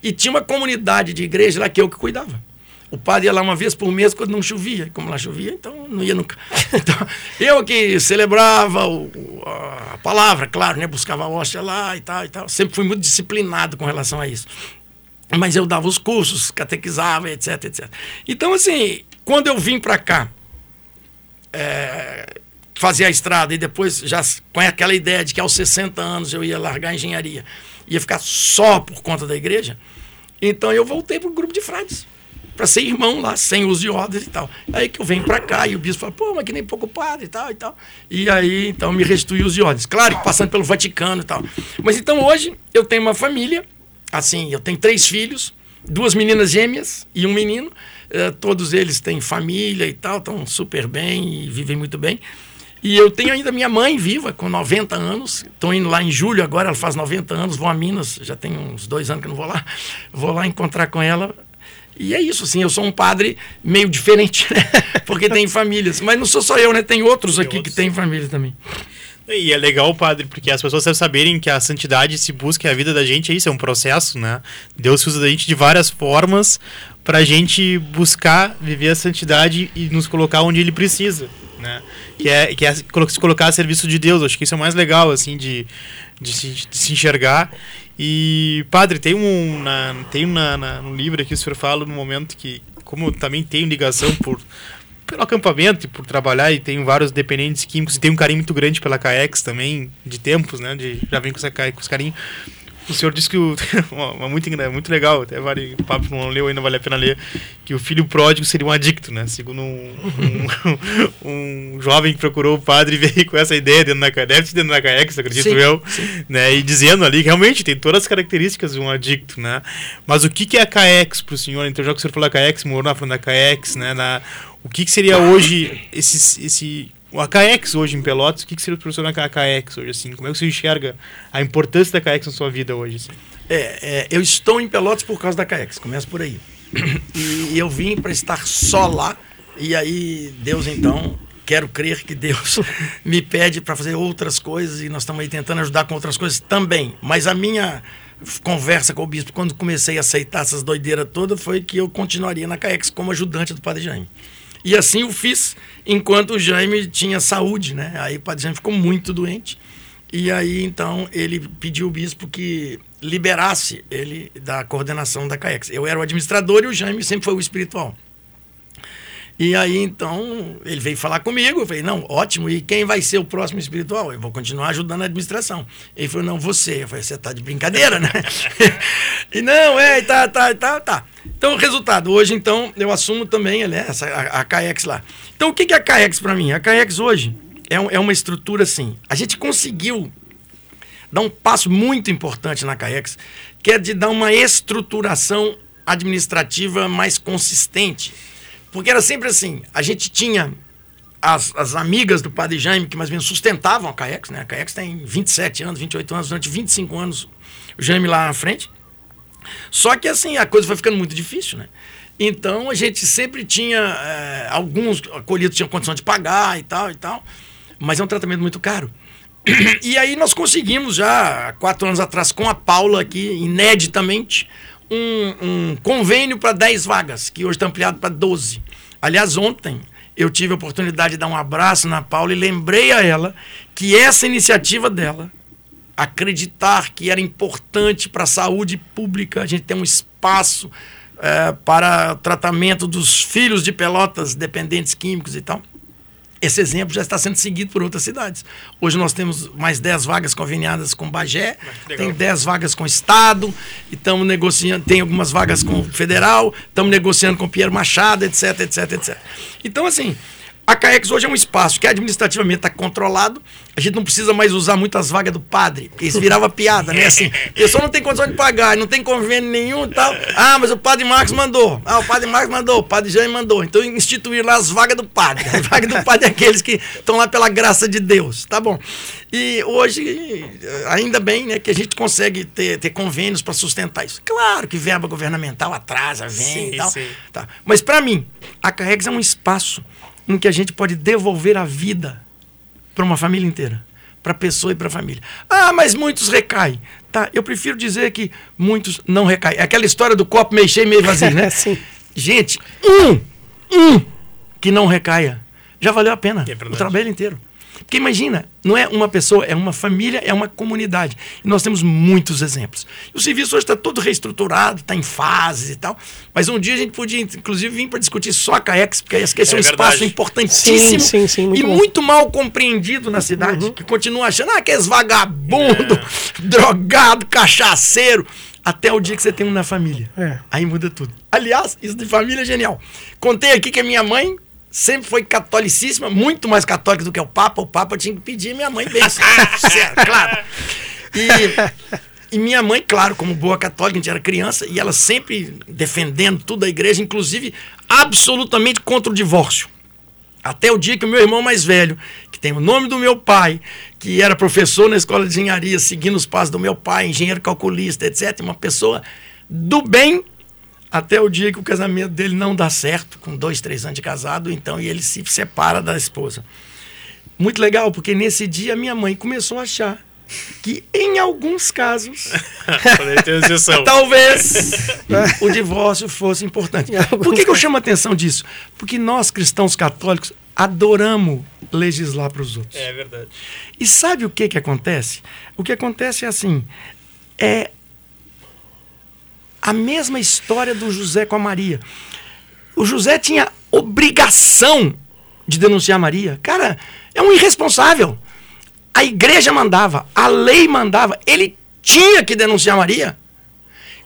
E tinha uma comunidade de igreja lá que eu que cuidava. O padre ia lá uma vez por mês quando não chovia. Como lá chovia, então não ia nunca. <laughs> Então, eu que celebrava o, a palavra, claro, né? Buscava a hóstia lá e tal e tal. Sempre fui muito disciplinado com relação a isso. Mas eu dava os cursos, catequizava, etc, etc. Então, assim, quando eu vim para cá, é, fazer a estrada e depois já com aquela ideia de que aos 60 anos eu ia largar a engenharia, ia ficar só por conta da igreja, então eu voltei para o grupo de frades para ser irmão lá, sem uso de ordens e tal. Aí que eu venho para cá e o bispo fala, pô, mas que nem padre e tal e tal. E aí, então, me restituiu os de ordens. Claro passando pelo Vaticano e tal. Mas então hoje eu tenho uma família, assim, eu tenho três filhos, duas meninas gêmeas e um menino. Eh, todos eles têm família e tal, estão super bem e vivem muito bem. E eu tenho ainda minha mãe viva, com 90 anos. Estou indo lá em julho agora, ela faz 90 anos, vou a Minas, já tem uns dois anos que não vou lá. Vou lá encontrar com ela e é isso, assim, eu sou um padre meio diferente, né? <laughs> Porque tem famílias. Mas não sou só eu, né? Tem outros aqui que têm família também. E é legal, padre, porque as pessoas devem saberem que a santidade se busca, a vida da gente é isso, é um processo, né? Deus usa da gente de várias formas pra gente buscar viver a santidade e nos colocar onde ele precisa, né? Que é, que é se colocar a serviço de Deus. Acho que isso é o mais legal, assim, de, de, se, de se enxergar. E, padre, tem um, na, tem na, na, no livro aqui, o senhor fala no momento que, como eu também tenho ligação por pelo acampamento e por trabalhar e tenho vários dependentes químicos e tenho um carinho muito grande pela CAEX também, de tempos, né? De, já vem com, essa, com os carinhos. O senhor disse que o. <laughs> muito, muito legal, até vale. O papo não leu ainda, vale a pena ler. Que o filho pródigo seria um adicto, né? Segundo um, um, <laughs> um jovem que procurou o padre e veio com essa ideia dentro da deve dentro da CAEX, acredito sim, eu. Sim. Né? E dizendo ali que realmente tem todas as características de um adicto, né? Mas o que, que é a CAEX para o senhor? Então, já que o senhor falou da CAEX, morou na frente da CAEX, né? Na, o que, que seria hoje esse, esse a CAEX hoje em Pelotas, o que, que seria o professor na CAEX hoje, assim? Como é que você enxerga a importância da CAEX na sua vida hoje? Assim? É, é, eu estou em Pelotas por causa da CAEX, começa por aí. <coughs> E eu vim para estar só lá, e aí Deus então, quero crer que Deus <laughs> me pede para fazer outras coisas, e nós estamos aí tentando ajudar com outras coisas também. Mas a minha conversa com o bispo, quando comecei a aceitar essas doideiras todas, foi que eu continuaria na CAEX como ajudante do Padre Jaime. E assim o fiz enquanto o Jaime tinha saúde, né? Aí o padre Jaime ficou muito doente. E aí então ele pediu o bispo que liberasse ele da coordenação da CAEX. Eu era o administrador e o Jaime sempre foi o espiritual. E aí, então, ele veio falar comigo. Eu falei, não, ótimo. E quem vai ser o próximo espiritual? Eu vou continuar ajudando a administração. Ele falou, não, você. Eu falei, você tá de brincadeira, né? <laughs> e não, é, tá, tá, tá, tá. Então, resultado. Hoje, então, eu assumo também né, essa, a, a CAEX lá. Então, o que, que é a CAEX para mim? A CAEX hoje é, um, é uma estrutura assim. A gente conseguiu dar um passo muito importante na CAEX, que é de dar uma estruturação administrativa mais consistente porque era sempre assim, a gente tinha as, as amigas do Padre Jaime, que mais ou menos sustentavam a CAEX, né? A CAEX tem 27 anos, 28 anos, durante 25 anos, o Jaime lá na frente. Só que assim, a coisa foi ficando muito difícil, né? Então a gente sempre tinha, é, alguns acolhidos tinham condição de pagar e tal e tal, mas é um tratamento muito caro. <clears throat> E aí nós conseguimos já, quatro anos atrás, com a Paula aqui, ineditamente, um, um convênio para 10 vagas, que hoje está ampliado para 12. Aliás, ontem eu tive a oportunidade de dar um abraço na Paula e lembrei a ela que essa iniciativa dela, acreditar que era importante para a saúde pública, a gente ter um espaço é, para tratamento dos filhos de pelotas dependentes químicos e tal esse exemplo já está sendo seguido por outras cidades. Hoje nós temos mais 10 vagas conveniadas com Bagé, tem 10 vagas com o Estado, e estamos negociando, tem algumas vagas com o Federal, estamos negociando com o Pierre Machado, etc, etc, etc. Então, assim, a CAEX hoje é um espaço que administrativamente está controlado. A gente não precisa mais usar muitas vagas do padre, porque isso virava piada, né? Assim, a pessoa não tem condição de pagar, não tem convênio nenhum e tal. Ah, mas o padre Marcos mandou. Ah, o padre Marcos mandou, o padre Jaime mandou. Então instituir lá as vagas do padre. As vagas do padre é aqueles que estão lá pela graça de Deus. Tá bom. E hoje, ainda bem, né, que a gente consegue ter, ter convênios para sustentar isso. Claro que verba governamental atrasa, vem sim, e tal. Sim. Tá. Mas para mim, a CAEX é um espaço em que a gente pode devolver a vida para uma família inteira, para a pessoa e para a família. Ah, mas muitos recaem. Tá, eu prefiro dizer que muitos não recaem. É aquela história do copo meio cheio, meio vazio, né? <laughs> Sim. Gente, um, um que não recaia, já valeu a pena é o trabalho inteiro. Porque imagina, não é uma pessoa, é uma família, é uma comunidade. E nós temos muitos exemplos. O serviço hoje está todo reestruturado, está em fases e tal. Mas um dia a gente podia, inclusive, vir para discutir só a CAEX, porque esse é, é um verdade. espaço importantíssimo sim, sim, sim, muito e bom. muito mal compreendido na cidade, uhum. que continua achando, ah, que é vagabundo, é. drogado, cachaceiro até o dia que você tem um na família. É. Aí muda tudo. Aliás, isso de família é genial. Contei aqui que a minha mãe sempre foi catolicíssima, muito mais católica do que o Papa. O Papa tinha que pedir minha mãe bem, <laughs> claro. E, e, minha mãe, claro, como boa católica, a gente era criança, e ela sempre defendendo tudo da igreja, inclusive absolutamente contra o divórcio. Até o dia que o meu irmão mais velho, que tem o nome do meu pai, que era professor na escola de engenharia, seguindo os passos do meu pai, engenheiro calculista, etc., uma pessoa do bem, até o dia que o casamento dele não dá certo, com dois, três anos de casado, então, e ele se separa da esposa. Muito legal, porque nesse dia minha mãe começou a achar que em alguns casos <laughs> <laughs> talvez o divórcio fosse importante. Por que, que eu chamo a atenção disso? Porque nós cristãos católicos adoramos legislar para os outros. É verdade. E sabe o que que acontece? O que acontece é assim, é a mesma história do José com a Maria. O José tinha obrigação de denunciar a Maria. Cara, é um irresponsável. A igreja mandava, a lei mandava, ele tinha que denunciar a Maria.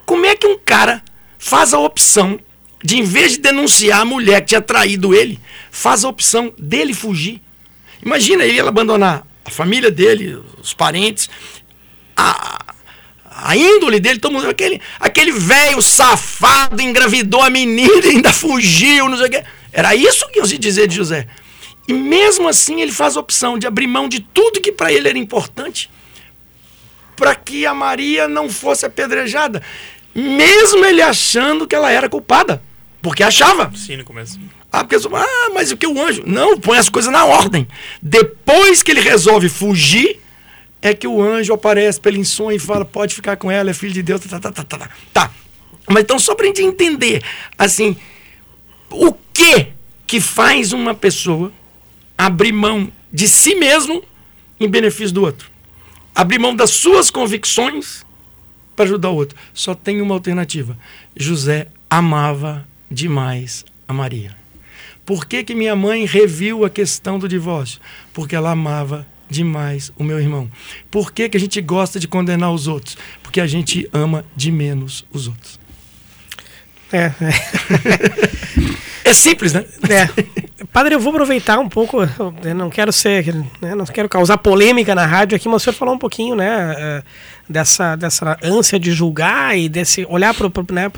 Como é que um cara faz a opção de, em vez de denunciar a mulher que tinha traído ele, faz a opção dele fugir? Imagina ele abandonar a família dele, os parentes, a, a índole dele, todo mundo, aquele, aquele velho safado engravidou a menina e <laughs> ainda fugiu, não sei o quê. Era isso que eu se dizer de José. E mesmo assim ele faz a opção de abrir mão de tudo que para ele era importante para que a Maria não fosse apedrejada, mesmo ele achando que ela era culpada, porque achava. Sim, no começo. Ah, porque, ah, mas o que o anjo? Não, põe as coisas na ordem. Depois que ele resolve fugir, é que o anjo aparece pelo sonho e fala: pode ficar com ela, é filho de Deus. Tá, tá, tá, tá, tá. tá. Mas então, só para a gente entender, assim, o que que faz uma pessoa abrir mão de si mesmo em benefício do outro? Abrir mão das suas convicções para ajudar o outro. Só tem uma alternativa. José amava demais a Maria. Por que, que minha mãe reviu a questão do divórcio? Porque ela amava demais o meu irmão. Por que, que a gente gosta de condenar os outros? Porque a gente ama de menos os outros. É, é. <laughs> É simples, né? É. Padre, eu vou aproveitar um pouco, eu não quero ser, né, não quero causar polêmica na rádio aqui, mas o senhor falou um pouquinho, né, eh, dessa, dessa ânsia de julgar e desse olhar para né,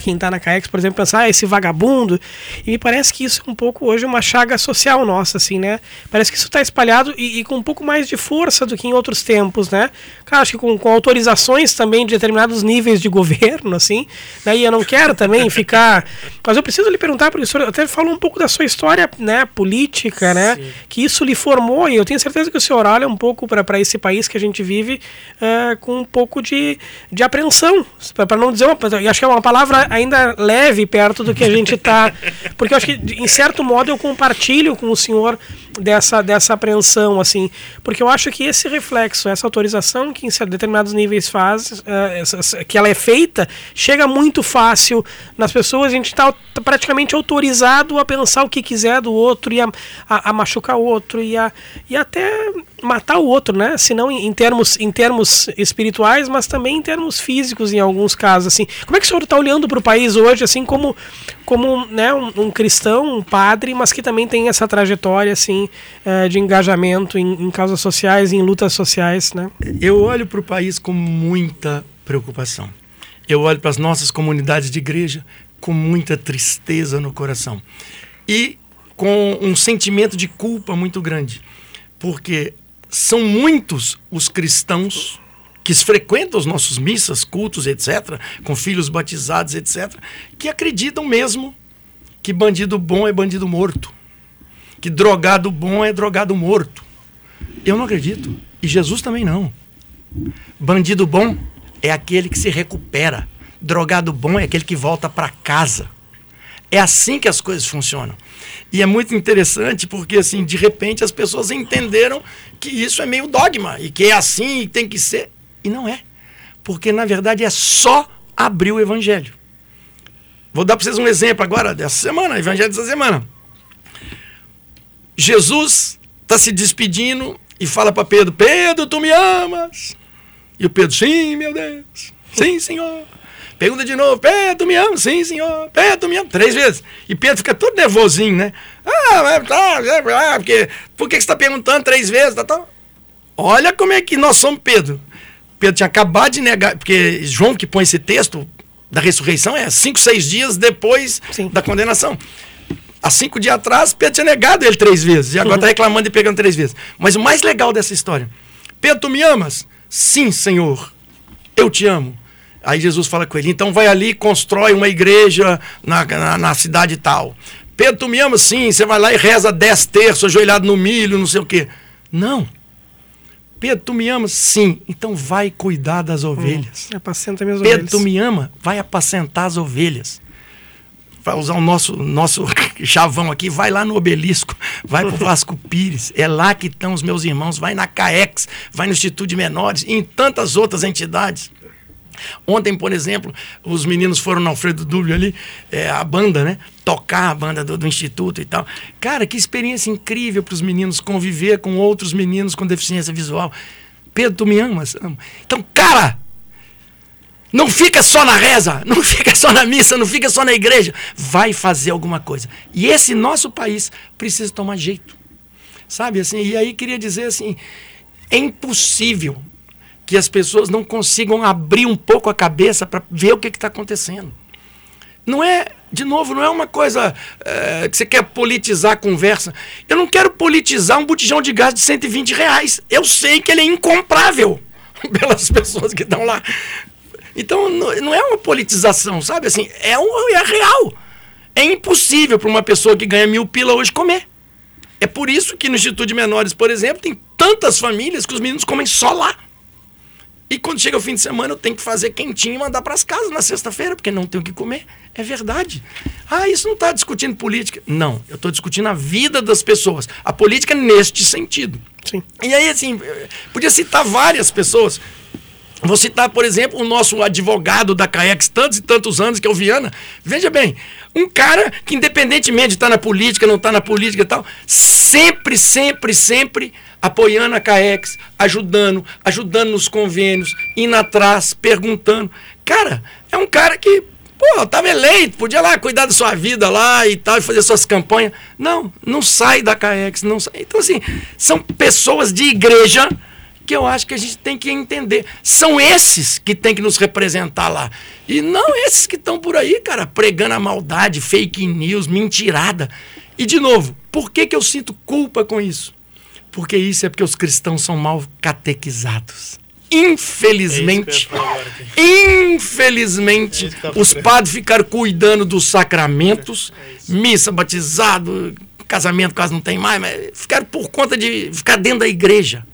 quem está na CAEX, por exemplo, pensar ah, esse vagabundo. E me parece que isso é um pouco hoje uma chaga social nossa, assim, né? Parece que isso está espalhado e, e, com um pouco mais de força do que em outros tempos, né? Cara, acho que com, com autorizações também de determinados níveis de <laughs> governo, assim, né? E eu não quero também ficar. <laughs> Mas eu preciso lhe perguntar, senhor até falou um pouco da sua história né, política, né? Sim. Que isso lhe formou, e eu tenho certeza que o senhor olha um pouco para esse país que a gente vive uh, com um pouco de, de apreensão, para não dizer uma. Eu acho que é uma palavra ainda leve perto do que a gente está. <laughs> Porque eu acho que, em certo modo, eu compartilho com o senhor dessa, dessa apreensão, assim. Porque eu acho que esse reflexo, essa autorização que em determinados níveis faz, uh, que ela é feita, chega muito fácil nas pessoas, a gente está praticamente autorizado a pensar o que quiser do outro e a, a, a machucar o outro e, a, e até matar o outro, né? Se não em, termos, em termos espirituais, mas também em termos físicos em alguns casos, assim. Como é que o senhor está olhando para o país hoje, assim, como, como né, um, um, cristão, um padre, mas que também tem essa trajetória, assim, é, de engajamento em, em causas sociais, em lutas sociais, né? Eu olho para o país com muita preocupação. Eu olho para as nossas comunidades de igreja com muita tristeza no coração. E com um sentimento de culpa muito grande. Porque são muitos os cristãos que frequentam os nossos missas, cultos, etc., com filhos batizados, etc., que acreditam mesmo que bandido bom é bandido morto, que drogado bom é drogado morto. Eu não acredito. E Jesus também não. Bandido bom é aquele que se recupera. Drogado bom é aquele que volta para casa. É assim que as coisas funcionam. E é muito interessante porque, assim, de repente as pessoas entenderam que isso é meio dogma e que é assim e tem que ser. E não é. Porque, na verdade, é só abrir o evangelho. Vou dar para vocês um exemplo agora dessa semana, evangelho dessa semana. Jesus está se despedindo e fala para Pedro: Pedro, tu me amas? E o Pedro: Sim, meu Deus. Sim, Senhor. Pergunta de novo, Pedro, me ama? Sim, senhor. Pedro, me ama? Três vezes. E Pedro fica todo nervosinho, né? Ah, tá, ah, porque, por que você está perguntando três vezes? Tá, tá. Olha como é que nós somos Pedro. Pedro tinha acabado de negar, porque João que põe esse texto da ressurreição é cinco, seis dias depois Sim. da condenação. Há cinco dias atrás, Pedro tinha negado ele três vezes. E agora está uhum. reclamando e pegando três vezes. Mas o mais legal dessa história: Pedro, tu me amas? Sim, Senhor. Eu te amo. Aí Jesus fala com ele: então vai ali e constrói uma igreja na, na, na cidade tal. Pedro, tu me ama? Sim. Você vai lá e reza dez terços, ajoelhado no milho, não sei o quê. Não. Pedro, tu me amas? Sim. Então vai cuidar das ovelhas. Hum, apacenta minhas Pedro, ovelhas. tu me ama? Vai apacentar as ovelhas. Vai usar o nosso, nosso <laughs> chavão aqui, vai lá no obelisco, vai pro Vasco Pires, é lá que estão os meus irmãos, vai na CAEX, vai no Instituto de Menores e em tantas outras entidades. Ontem, por exemplo, os meninos foram no Alfredo Dúlio ali, é, a banda, né? Tocar a banda do, do, Instituto e tal. Cara, que experiência incrível para os meninos conviver com outros meninos com deficiência visual. Pedro, tu me amas? Amo. Então, cara, não fica só na reza, <laughs> não fica só na missa, não fica só na igreja. Vai fazer alguma coisa. E esse nosso país precisa tomar jeito. Sabe assim? E aí queria dizer assim: é impossível que as pessoas não consigam abrir um pouco a cabeça para ver o que está acontecendo. Não é, de novo, não é uma coisa é, que você quer politizar a conversa. Eu não quero politizar um botijão de gás de 120 reais. Eu sei que ele é incomprável <laughs> pelas pessoas que estão lá. Então, não é uma politização, sabe? Assim, é, um, é real. É impossível para uma pessoa que ganha mil pila hoje comer. É por isso que no Instituto de Menores, por exemplo, tem tantas famílias que os meninos comem só lá. E quando chega o fim de semana, eu tenho que fazer quentinho e mandar para as casas na sexta-feira, porque não tenho o que comer. É verdade. Ah, isso não está discutindo política. Não, eu estou discutindo a vida das pessoas. A política neste sentido. Sim. E aí, assim, podia citar várias pessoas. Vou citar, por exemplo, o nosso advogado da CAEX, tantos e tantos anos, que é o Viana. Veja bem, um cara que, independentemente de estar na política, não estar na política e tal, sempre, sempre, sempre apoiando a CAEX, ajudando, ajudando nos convênios, indo atrás, perguntando. Cara, é um cara que, pô, estava eleito, podia lá cuidar da sua vida lá e tal, fazer suas campanhas. Não, não sai da CAEX, não sai. Então, assim, são pessoas de igreja que eu acho que a gente tem que entender. São esses que tem que nos representar lá. E não esses que estão por aí, cara, pregando a maldade, fake news, mentirada. E, de novo, por que, que eu sinto culpa com isso? Porque isso é porque os cristãos são mal catequizados. Infelizmente, é infelizmente, é os padres ficaram cuidando dos sacramentos, é missa, batizado, casamento quase não tem mais, mas ficaram por conta de ficar dentro da igreja.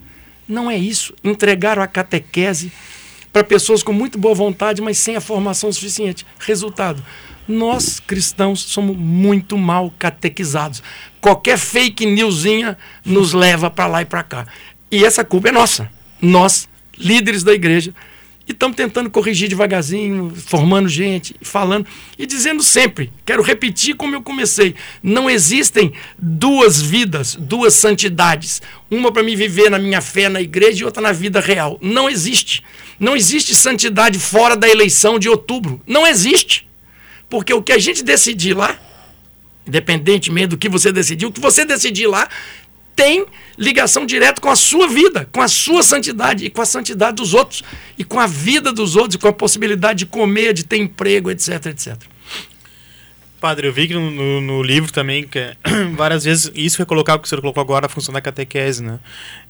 Não é isso. Entregaram a catequese para pessoas com muito boa vontade, mas sem a formação suficiente. Resultado: nós cristãos somos muito mal catequizados. Qualquer fake newsinha nos leva para lá e para cá. E essa culpa é nossa. Nós, líderes da igreja, e estamos tentando corrigir devagarzinho, formando gente, falando e dizendo sempre, quero repetir como eu comecei, não existem duas vidas, duas santidades, uma para me viver na minha fé na igreja e outra na vida real. Não existe. Não existe santidade fora da eleição de outubro. Não existe. Porque o que a gente decidir lá, independentemente do que você decidir, o que você decidir lá tem ligação direta com a sua vida, com a sua santidade e com a santidade dos outros, e com a vida dos outros, e com a possibilidade de comer, de ter emprego, etc, etc. Padre, eu vi que no, no, no livro também, que é, <clears throat> várias vezes, isso foi colocado, que o senhor colocou agora, a função da catequese, né?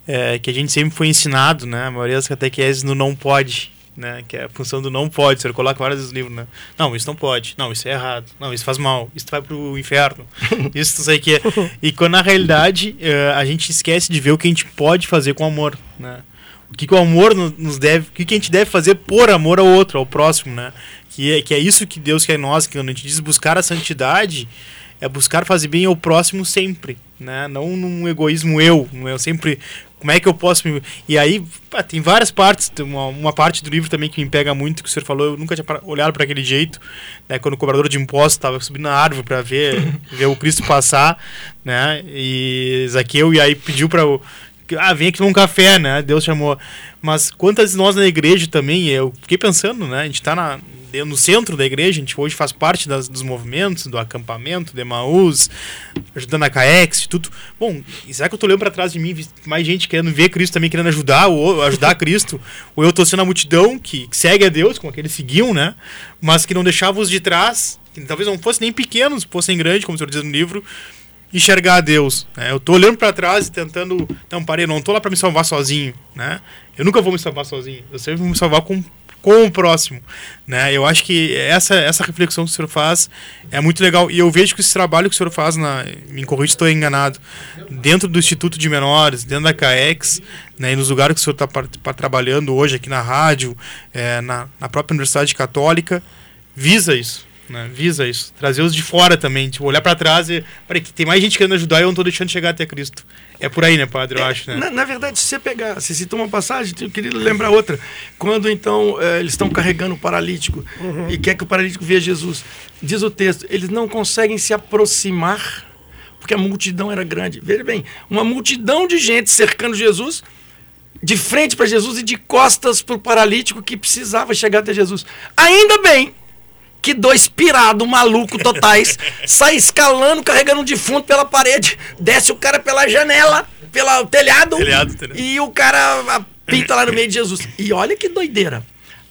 É, que a gente sempre foi ensinado, né? A maioria das catequeses no não pode, né? Que é a função do não pode. Senhor coloca várias vezes no livro, né? Não, isso não pode. Não, isso é errado. Não, isso faz mal. Isso vai pro inferno. <laughs> isso não sei o que é. E quando na realidade uh, a gente esquece de ver o que a gente pode fazer com amor, né? O que, que o amor nos deve, o que, que a gente deve fazer por amor ao outro, ao próximo, né? Que é, que é isso que Deus quer em nós, que quando a gente diz buscar a santidade, é buscar fazer bem ao próximo sempre, né? Não num egoísmo eu, não é sempre como é que eu posso me... E aí, tem várias partes, uma, uma, parte do livro também que me pega muito, que o senhor falou, eu nunca tinha olhado para aquele jeito, né, quando o cobrador de impostos estava subindo na árvore para ver, <laughs> ver o Cristo passar, né, e Zaqueu, e aí pediu para o ah, vem aqui num café, né? Deus chamou. Mas quantas nós na igreja também, eu fiquei pensando, né? A gente está na, no centro da igreja, a gente hoje faz parte das, dos movimentos, do acampamento, de Maús, ajudando a CAEX, tudo. Bom, será que eu tô olhando para trás de mim, mais gente querendo ver Cristo também, querendo ajudar, ou ajudar <laughs> Cristo, ou eu tô sendo a multidão que, que segue a Deus, como aqueles seguiam, né? Mas que não deixava os de trás, que talvez não fossem nem pequenos, fossem grandes, como o senhor diz no livro, enxergar a Deus. Né? Eu tô olhando para trás e tentando. Não, parei, não tô lá para me salvar sozinho. Né? Eu nunca vou me salvar sozinho. Eu sempre vou me salvar com, com o próximo. Né? Eu acho que essa, essa reflexão que o senhor faz é muito legal. E eu vejo que esse trabalho que o senhor faz, na, me corrija se estou enganado, dentro do Instituto de Menores, dentro da CAEX, né, e nos lugares que o senhor está trabalhando hoje aqui na rádio, é, na, na própria Universidade Católica, visa isso. Né? Visa isso. Trazer os de fora também. Tipo, olhar para trás e. Peraí, que tem mais gente querendo ajudar e eu não estou deixando chegar até Cristo. É por aí, né, padre? Eu é, acho, né? Na, na, verdade, se você pegar, se citou uma passagem, eu queria lembrar outra. Quando então é, eles estão carregando o paralítico uhum. e quer que o paralítico veja Jesus, diz o texto, eles não conseguem se aproximar porque a multidão era grande. Veja bem, uma multidão de gente cercando Jesus, de frente para Jesus e de costas para o paralítico que precisava chegar até Jesus. Ainda bem que dois pirados, maluco totais, sai escalando, carregando um defunto pela parede, desce o cara pela janela, pelo telhado, telhado, telhado. e o cara pinta lá no meio de Jesus. E olha que doideira.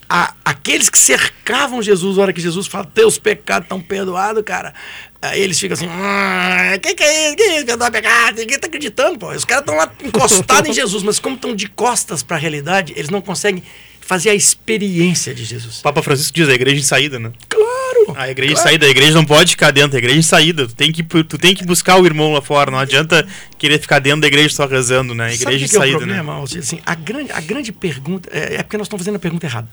A, aqueles que cercavam Jesus, na hora que Jesus fala, teus pecados estão perdoados, cara. Aí eles ficam assim, ah, que que é isso? Que é isso? Perdoar pecado? Ninguém tá acreditando, pô. Os caras estão lá encostados em Jesus, mas como estão de costas para a realidade, eles não conseguem fazer a experiência de Jesus. Papa Francisco diz a igreja em saída, né? Claro! A igreja claro. em saída, a igreja não pode ficar dentro, a igreja em saída. Tu tem, que, tu tem que buscar o irmão lá fora, não adianta querer ficar dentro da igreja só rezando, né? A igreja Sabe em que saída, é o problema, né? Assim, a, grande, a grande pergunta é, é porque nós estamos fazendo a pergunta errada.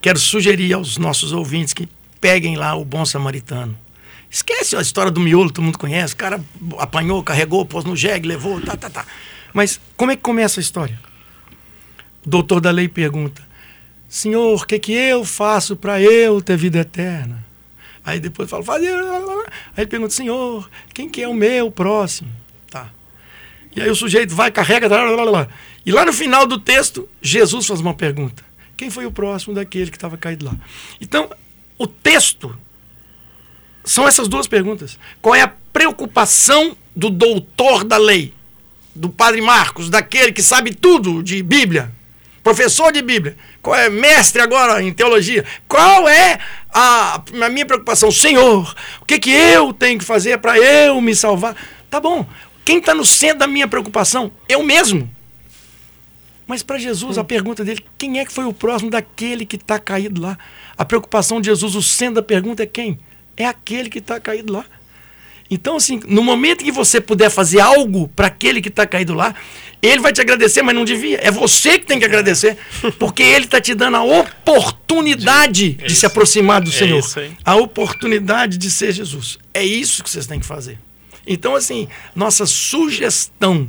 Quero sugerir aos nossos ouvintes que peguem lá o bom samaritano. Esquece a história do miolo, todo mundo conhece. O cara apanhou, carregou, pôs no jegue, levou, tá, tá, tá. Mas como é que começa a história? Doutor da lei pergunta: Senhor, o que, que eu faço para eu ter vida eterna? Aí depois fala, faz. Aí ele pergunta, Senhor, quem que é o meu próximo? Tá. E aí o sujeito vai, carrega, lá, lá, lá. e lá no final do texto, Jesus faz uma pergunta. Quem foi o próximo daquele que estava caído lá? Então, o texto são essas duas perguntas. Qual é a preocupação do doutor da lei? Do padre Marcos, daquele que sabe tudo de Bíblia, professor de Bíblia, qual é mestre agora em teologia, qual é a, a minha preocupação? Senhor, o que, que eu tenho que fazer para eu me salvar? Tá bom, quem está no centro da minha preocupação? Eu mesmo. Mas para Jesus, a pergunta dele, quem é que foi o próximo daquele que está caído lá? A preocupação de Jesus, o centro da pergunta é quem? É aquele que está caído lá. Então, assim, no momento que você puder fazer algo para aquele que está caído lá, ele vai te agradecer, mas não devia. É você que tem que agradecer, porque ele está te dando a oportunidade é de se aproximar do é Senhor. A oportunidade de ser Jesus. É isso que vocês têm que fazer. Então, assim, nossa sugestão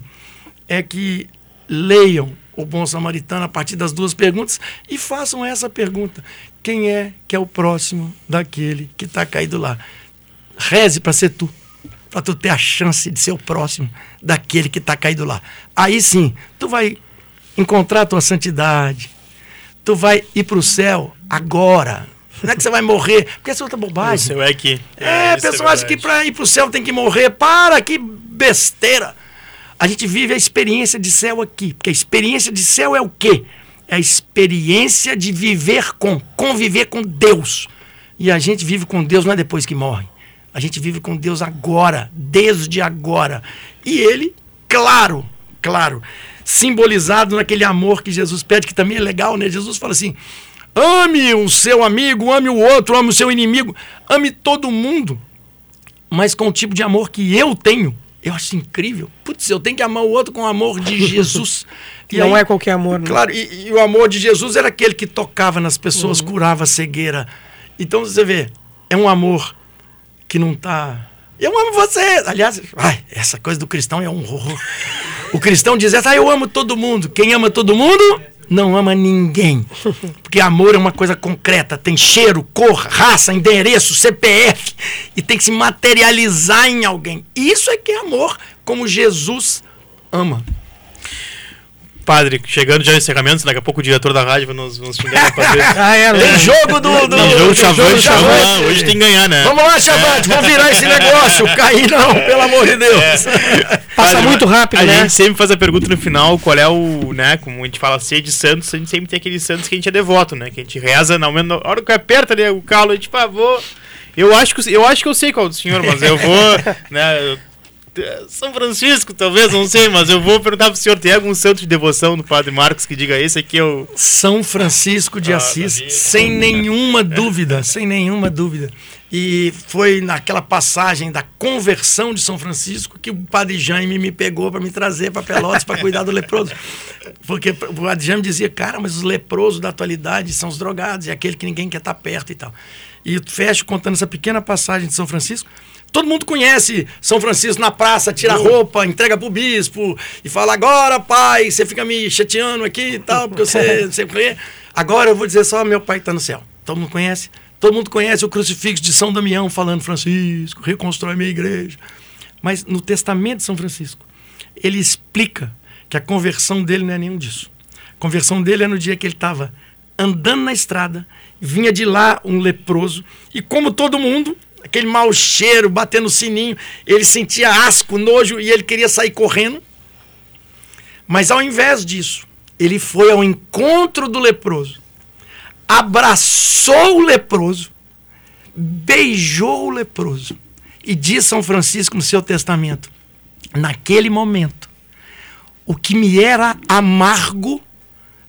é que leiam o Bom Samaritano a partir das duas perguntas e façam essa pergunta: quem é que é o próximo daquele que está caído lá? Reze para ser tu para tu ter a chance de ser o próximo daquele que está caído lá. Aí sim, tu vai encontrar a tua santidade, tu vai ir para o céu agora. Não é que você vai morrer, porque essa é outra bobagem. O céu é que. É, é pessoal acha que para ir para o céu tem que morrer. Para, que besteira. A gente vive a experiência de céu aqui. Porque a experiência de céu é o quê? É a experiência de viver com, conviver com Deus. E a gente vive com Deus não é depois que morre. A gente vive com Deus agora, desde agora. E ele, claro, claro, simbolizado naquele amor que Jesus pede, que também é legal, né? Jesus fala assim: ame o seu amigo, ame o outro, ame o seu inimigo, ame todo mundo, mas com o tipo de amor que eu tenho. Eu acho incrível. Putz, eu tenho que amar o outro com o amor de <laughs> Jesus. E não aí, é qualquer amor, né? Claro, e, e, o amor de Jesus era aquele que tocava nas pessoas, uhum. curava a cegueira. Então você vê, é um amor que não tá. Eu amo você. Aliás, ai, essa coisa do cristão é um horror. O cristão diz essa, ah, eu amo todo mundo. Quem ama todo mundo não ama ninguém. Porque amor é uma coisa concreta, tem cheiro, cor, raça, endereço, CPF e tem que se materializar em alguém. Isso é que é amor, como Jesus ama. Padre, chegando já no encerramento, daqui a pouco o diretor da rádio vai nos, nos xingar pra ver. <laughs> ah, é, tem jogo do. do tem jogo chavante, chavante. Hoje tem que ganhar, né? Vamos lá, Chavante, é. vamos virar esse negócio. <laughs> Cair não, pelo amor de Deus. É. Passa Padre, muito rápido, a né? A gente sempre faz a pergunta no final: qual é o, né? Como a gente fala, ser de Santos, a gente sempre tem aqueles Santos que a gente é devoto, né? Que a gente reza, na hora que aperta ali o calo, a gente, pá, vou. Eu acho, que, eu acho que eu sei qual do senhor, mas eu vou. <laughs> né, São Francisco, talvez, não sei, mas eu vou perguntar pro senhor: tem algum santo de devoção do Padre Marcos que diga esse aqui é o. São Francisco de Ah, Assis, sem nenhuma dúvida, sem nenhuma dúvida. E foi naquela passagem da conversão de São Francisco que o Padre Jaime me pegou para me trazer para Pelotas para cuidar do leproso. Porque o Padre Jaime dizia, cara, mas os leprosos da atualidade são os drogados, é aquele que ninguém quer estar perto e tal. E eu fecho contando essa pequena passagem de São Francisco. Todo mundo conhece São Francisco na praça, tira a roupa, entrega pro bispo e fala: agora, pai, você fica me chateando aqui e tal, porque você sempre. Agora eu vou dizer só: meu pai está no céu. Todo mundo conhece? Todo mundo conhece o crucifixo de São Damião falando: Francisco, reconstrói minha igreja. Mas no testamento de São Francisco, ele explica que a conversão dele não é nenhum disso. A conversão dele é no dia que ele estava andando na estrada, vinha de lá um leproso, e como todo mundo, aquele mau cheiro, batendo sininho, ele sentia asco, nojo e ele queria sair correndo. Mas ao invés disso, ele foi ao encontro do leproso, abraçou o leproso, beijou o leproso e diz São Francisco no seu testamento: naquele momento, o que me era amargo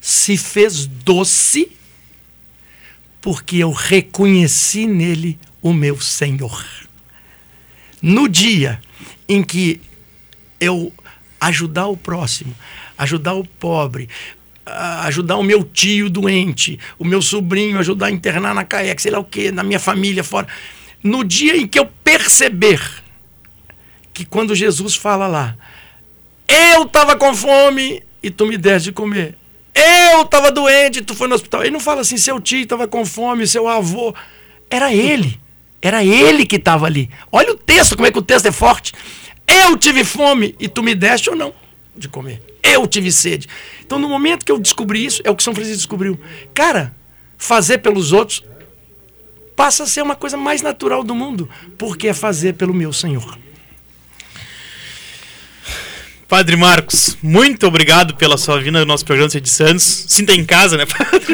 se fez doce, porque eu reconheci nele o meu Senhor. No dia em que eu ajudar o próximo, ajudar o pobre, a- ajudar o meu tio doente, o meu sobrinho, ajudar a internar na CAEC, sei lá o que, na minha família fora. No dia em que eu perceber que quando Jesus fala lá, eu estava com fome e tu me deste de comer. Eu estava doente e tu foi no hospital. Ele não fala assim, seu tio estava com fome, seu avô. Era ele. Era ele que estava ali. Olha o texto, como é que o texto é forte. Eu tive fome e tu me deste ou não de comer. Eu tive sede. Então, no momento que eu descobri isso, é o que São Francisco descobriu. Cara, fazer pelos outros passa a ser uma coisa mais natural do mundo, porque é fazer pelo meu Senhor. Padre Marcos, muito obrigado pela sua vinda no nosso programa de Santos. Sinta em casa, né, Padre?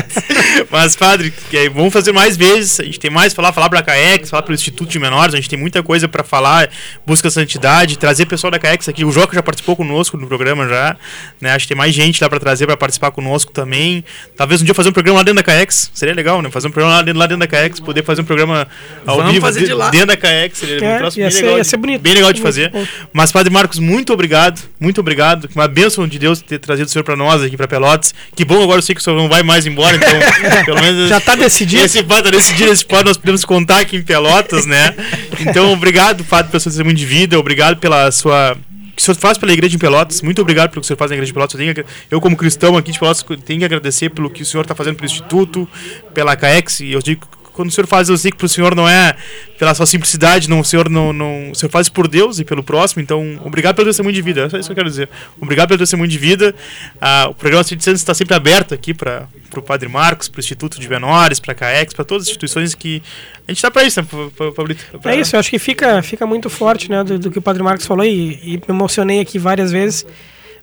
<laughs> Mas, Padre, é, vamos fazer mais vezes. A gente tem mais pra falar, falar pra CAEX, falar pro Instituto de Menores. A gente tem muita coisa pra falar. Busca a santidade, trazer pessoal da CAEX aqui. O Joca já participou conosco no programa já. Né? Acho que tem mais gente lá pra trazer, pra participar conosco também. Talvez um dia fazer um programa lá dentro da CAEX. Seria legal, né? Fazer um programa lá dentro, lá dentro da CAEX, poder fazer um programa ao Vamos vivo fazer de lá. dentro da CAEX. Seria É, um troço ia bem ser- legal. ia de- ser bonito. Bem legal de fazer. bom. Mas, Padre Marcos, muito obrigado, muito obrigado. Uma bênção de Deus ter trazido o senhor para nós aqui para Pelotas. Que bom, agora eu sei que o senhor não vai mais embora, então, <laughs> pelo menos. Já tá decidido. Esse decidido, esse padre nós podemos contar aqui em Pelotas, né? Então, obrigado, Padre, pelo seu testemunho de vida, obrigado pela sua. O que o senhor faz pela igreja em Pelotas, muito obrigado pelo que o senhor faz na igreja de Pelotas. Eu, tenho eu como cristão aqui de Pelotas, tenho que agradecer pelo que o senhor está fazendo pelo Instituto, pela CAEX. E eu digo quando o senhor faz, eu sei que para o senhor não é pela sua simplicidade, não, o senhor não, não. O senhor faz por Deus e pelo próximo. Então, obrigado pelo testemunho de vida. É só isso que eu quero dizer. Obrigado pelo testemunho de vida. Ah, o programa Cid Santos está sempre aberto aqui para o Padre Marcos, para o Instituto de Menores, para a CAEX, para todas as instituições que. A gente está para isso, né, Pa- Pa- Pablito? Pra- É isso, eu acho que fica, fica muito forte, né, do, do que o Padre Marcos falou e, e me emocionei aqui várias vezes.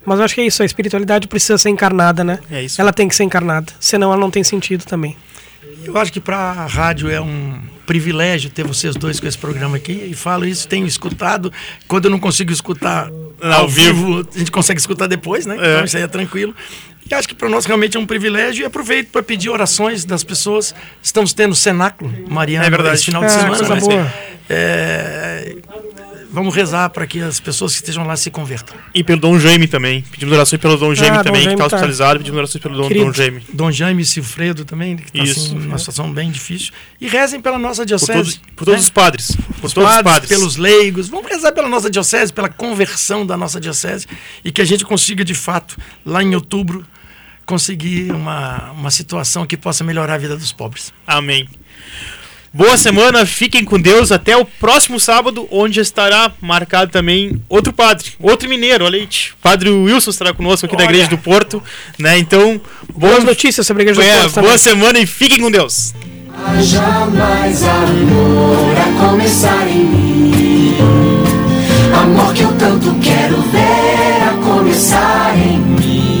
Mas eu acho que é isso, a espiritualidade precisa ser encarnada, né? É isso. Ela tem que ser encarnada, senão ela não tem sentido também. Eu acho que para a rádio é um privilégio ter vocês dois com esse programa aqui. E falo isso, tenho escutado. Quando eu não consigo escutar Ao ao vivo, a gente consegue escutar depois, né? É. Então isso aí é tranquilo. E acho que para nós realmente é um privilégio. E aproveito para pedir orações das pessoas. Estamos tendo cenáculo, Mariana, É verdade. esse final de É, semana. né? É, Vamos rezar para que as pessoas que estejam lá se convertam. E pelo Dom Jaime também. Pedimos orações pelo Dom Jaime Ah, Dom também, que Jaime está tá- hospitalizado. Pedimos orações pelo Dom, Querido. Dom Jaime. Dom Jaime Silfredo também, que está assim, numa situação bem difícil. E rezem pela nossa Por diocese. todos, por todos né? os padres. Por Os todos os padres, padres. pelos leigos. Vamos rezar pela nossa diocese, pela conversão da nossa diocese e que a gente consiga, de fato, lá em outubro, conseguir uma, uma situação que possa melhorar a vida dos pobres. Amém. Boa semana, fiquem com Deus. Até o próximo sábado, onde estará marcado também outro padre, outro mineiro, olha aí. Padre Wilson estará conosco aqui da Olha. Igreja do Porto. Né? Então, Boas boa, notícias sobre a igreja do é, Porto também. boa semana e fiquem com Deus. Haja mais amor a começar em mim. Amor que eu tanto quero ver a começar em mim.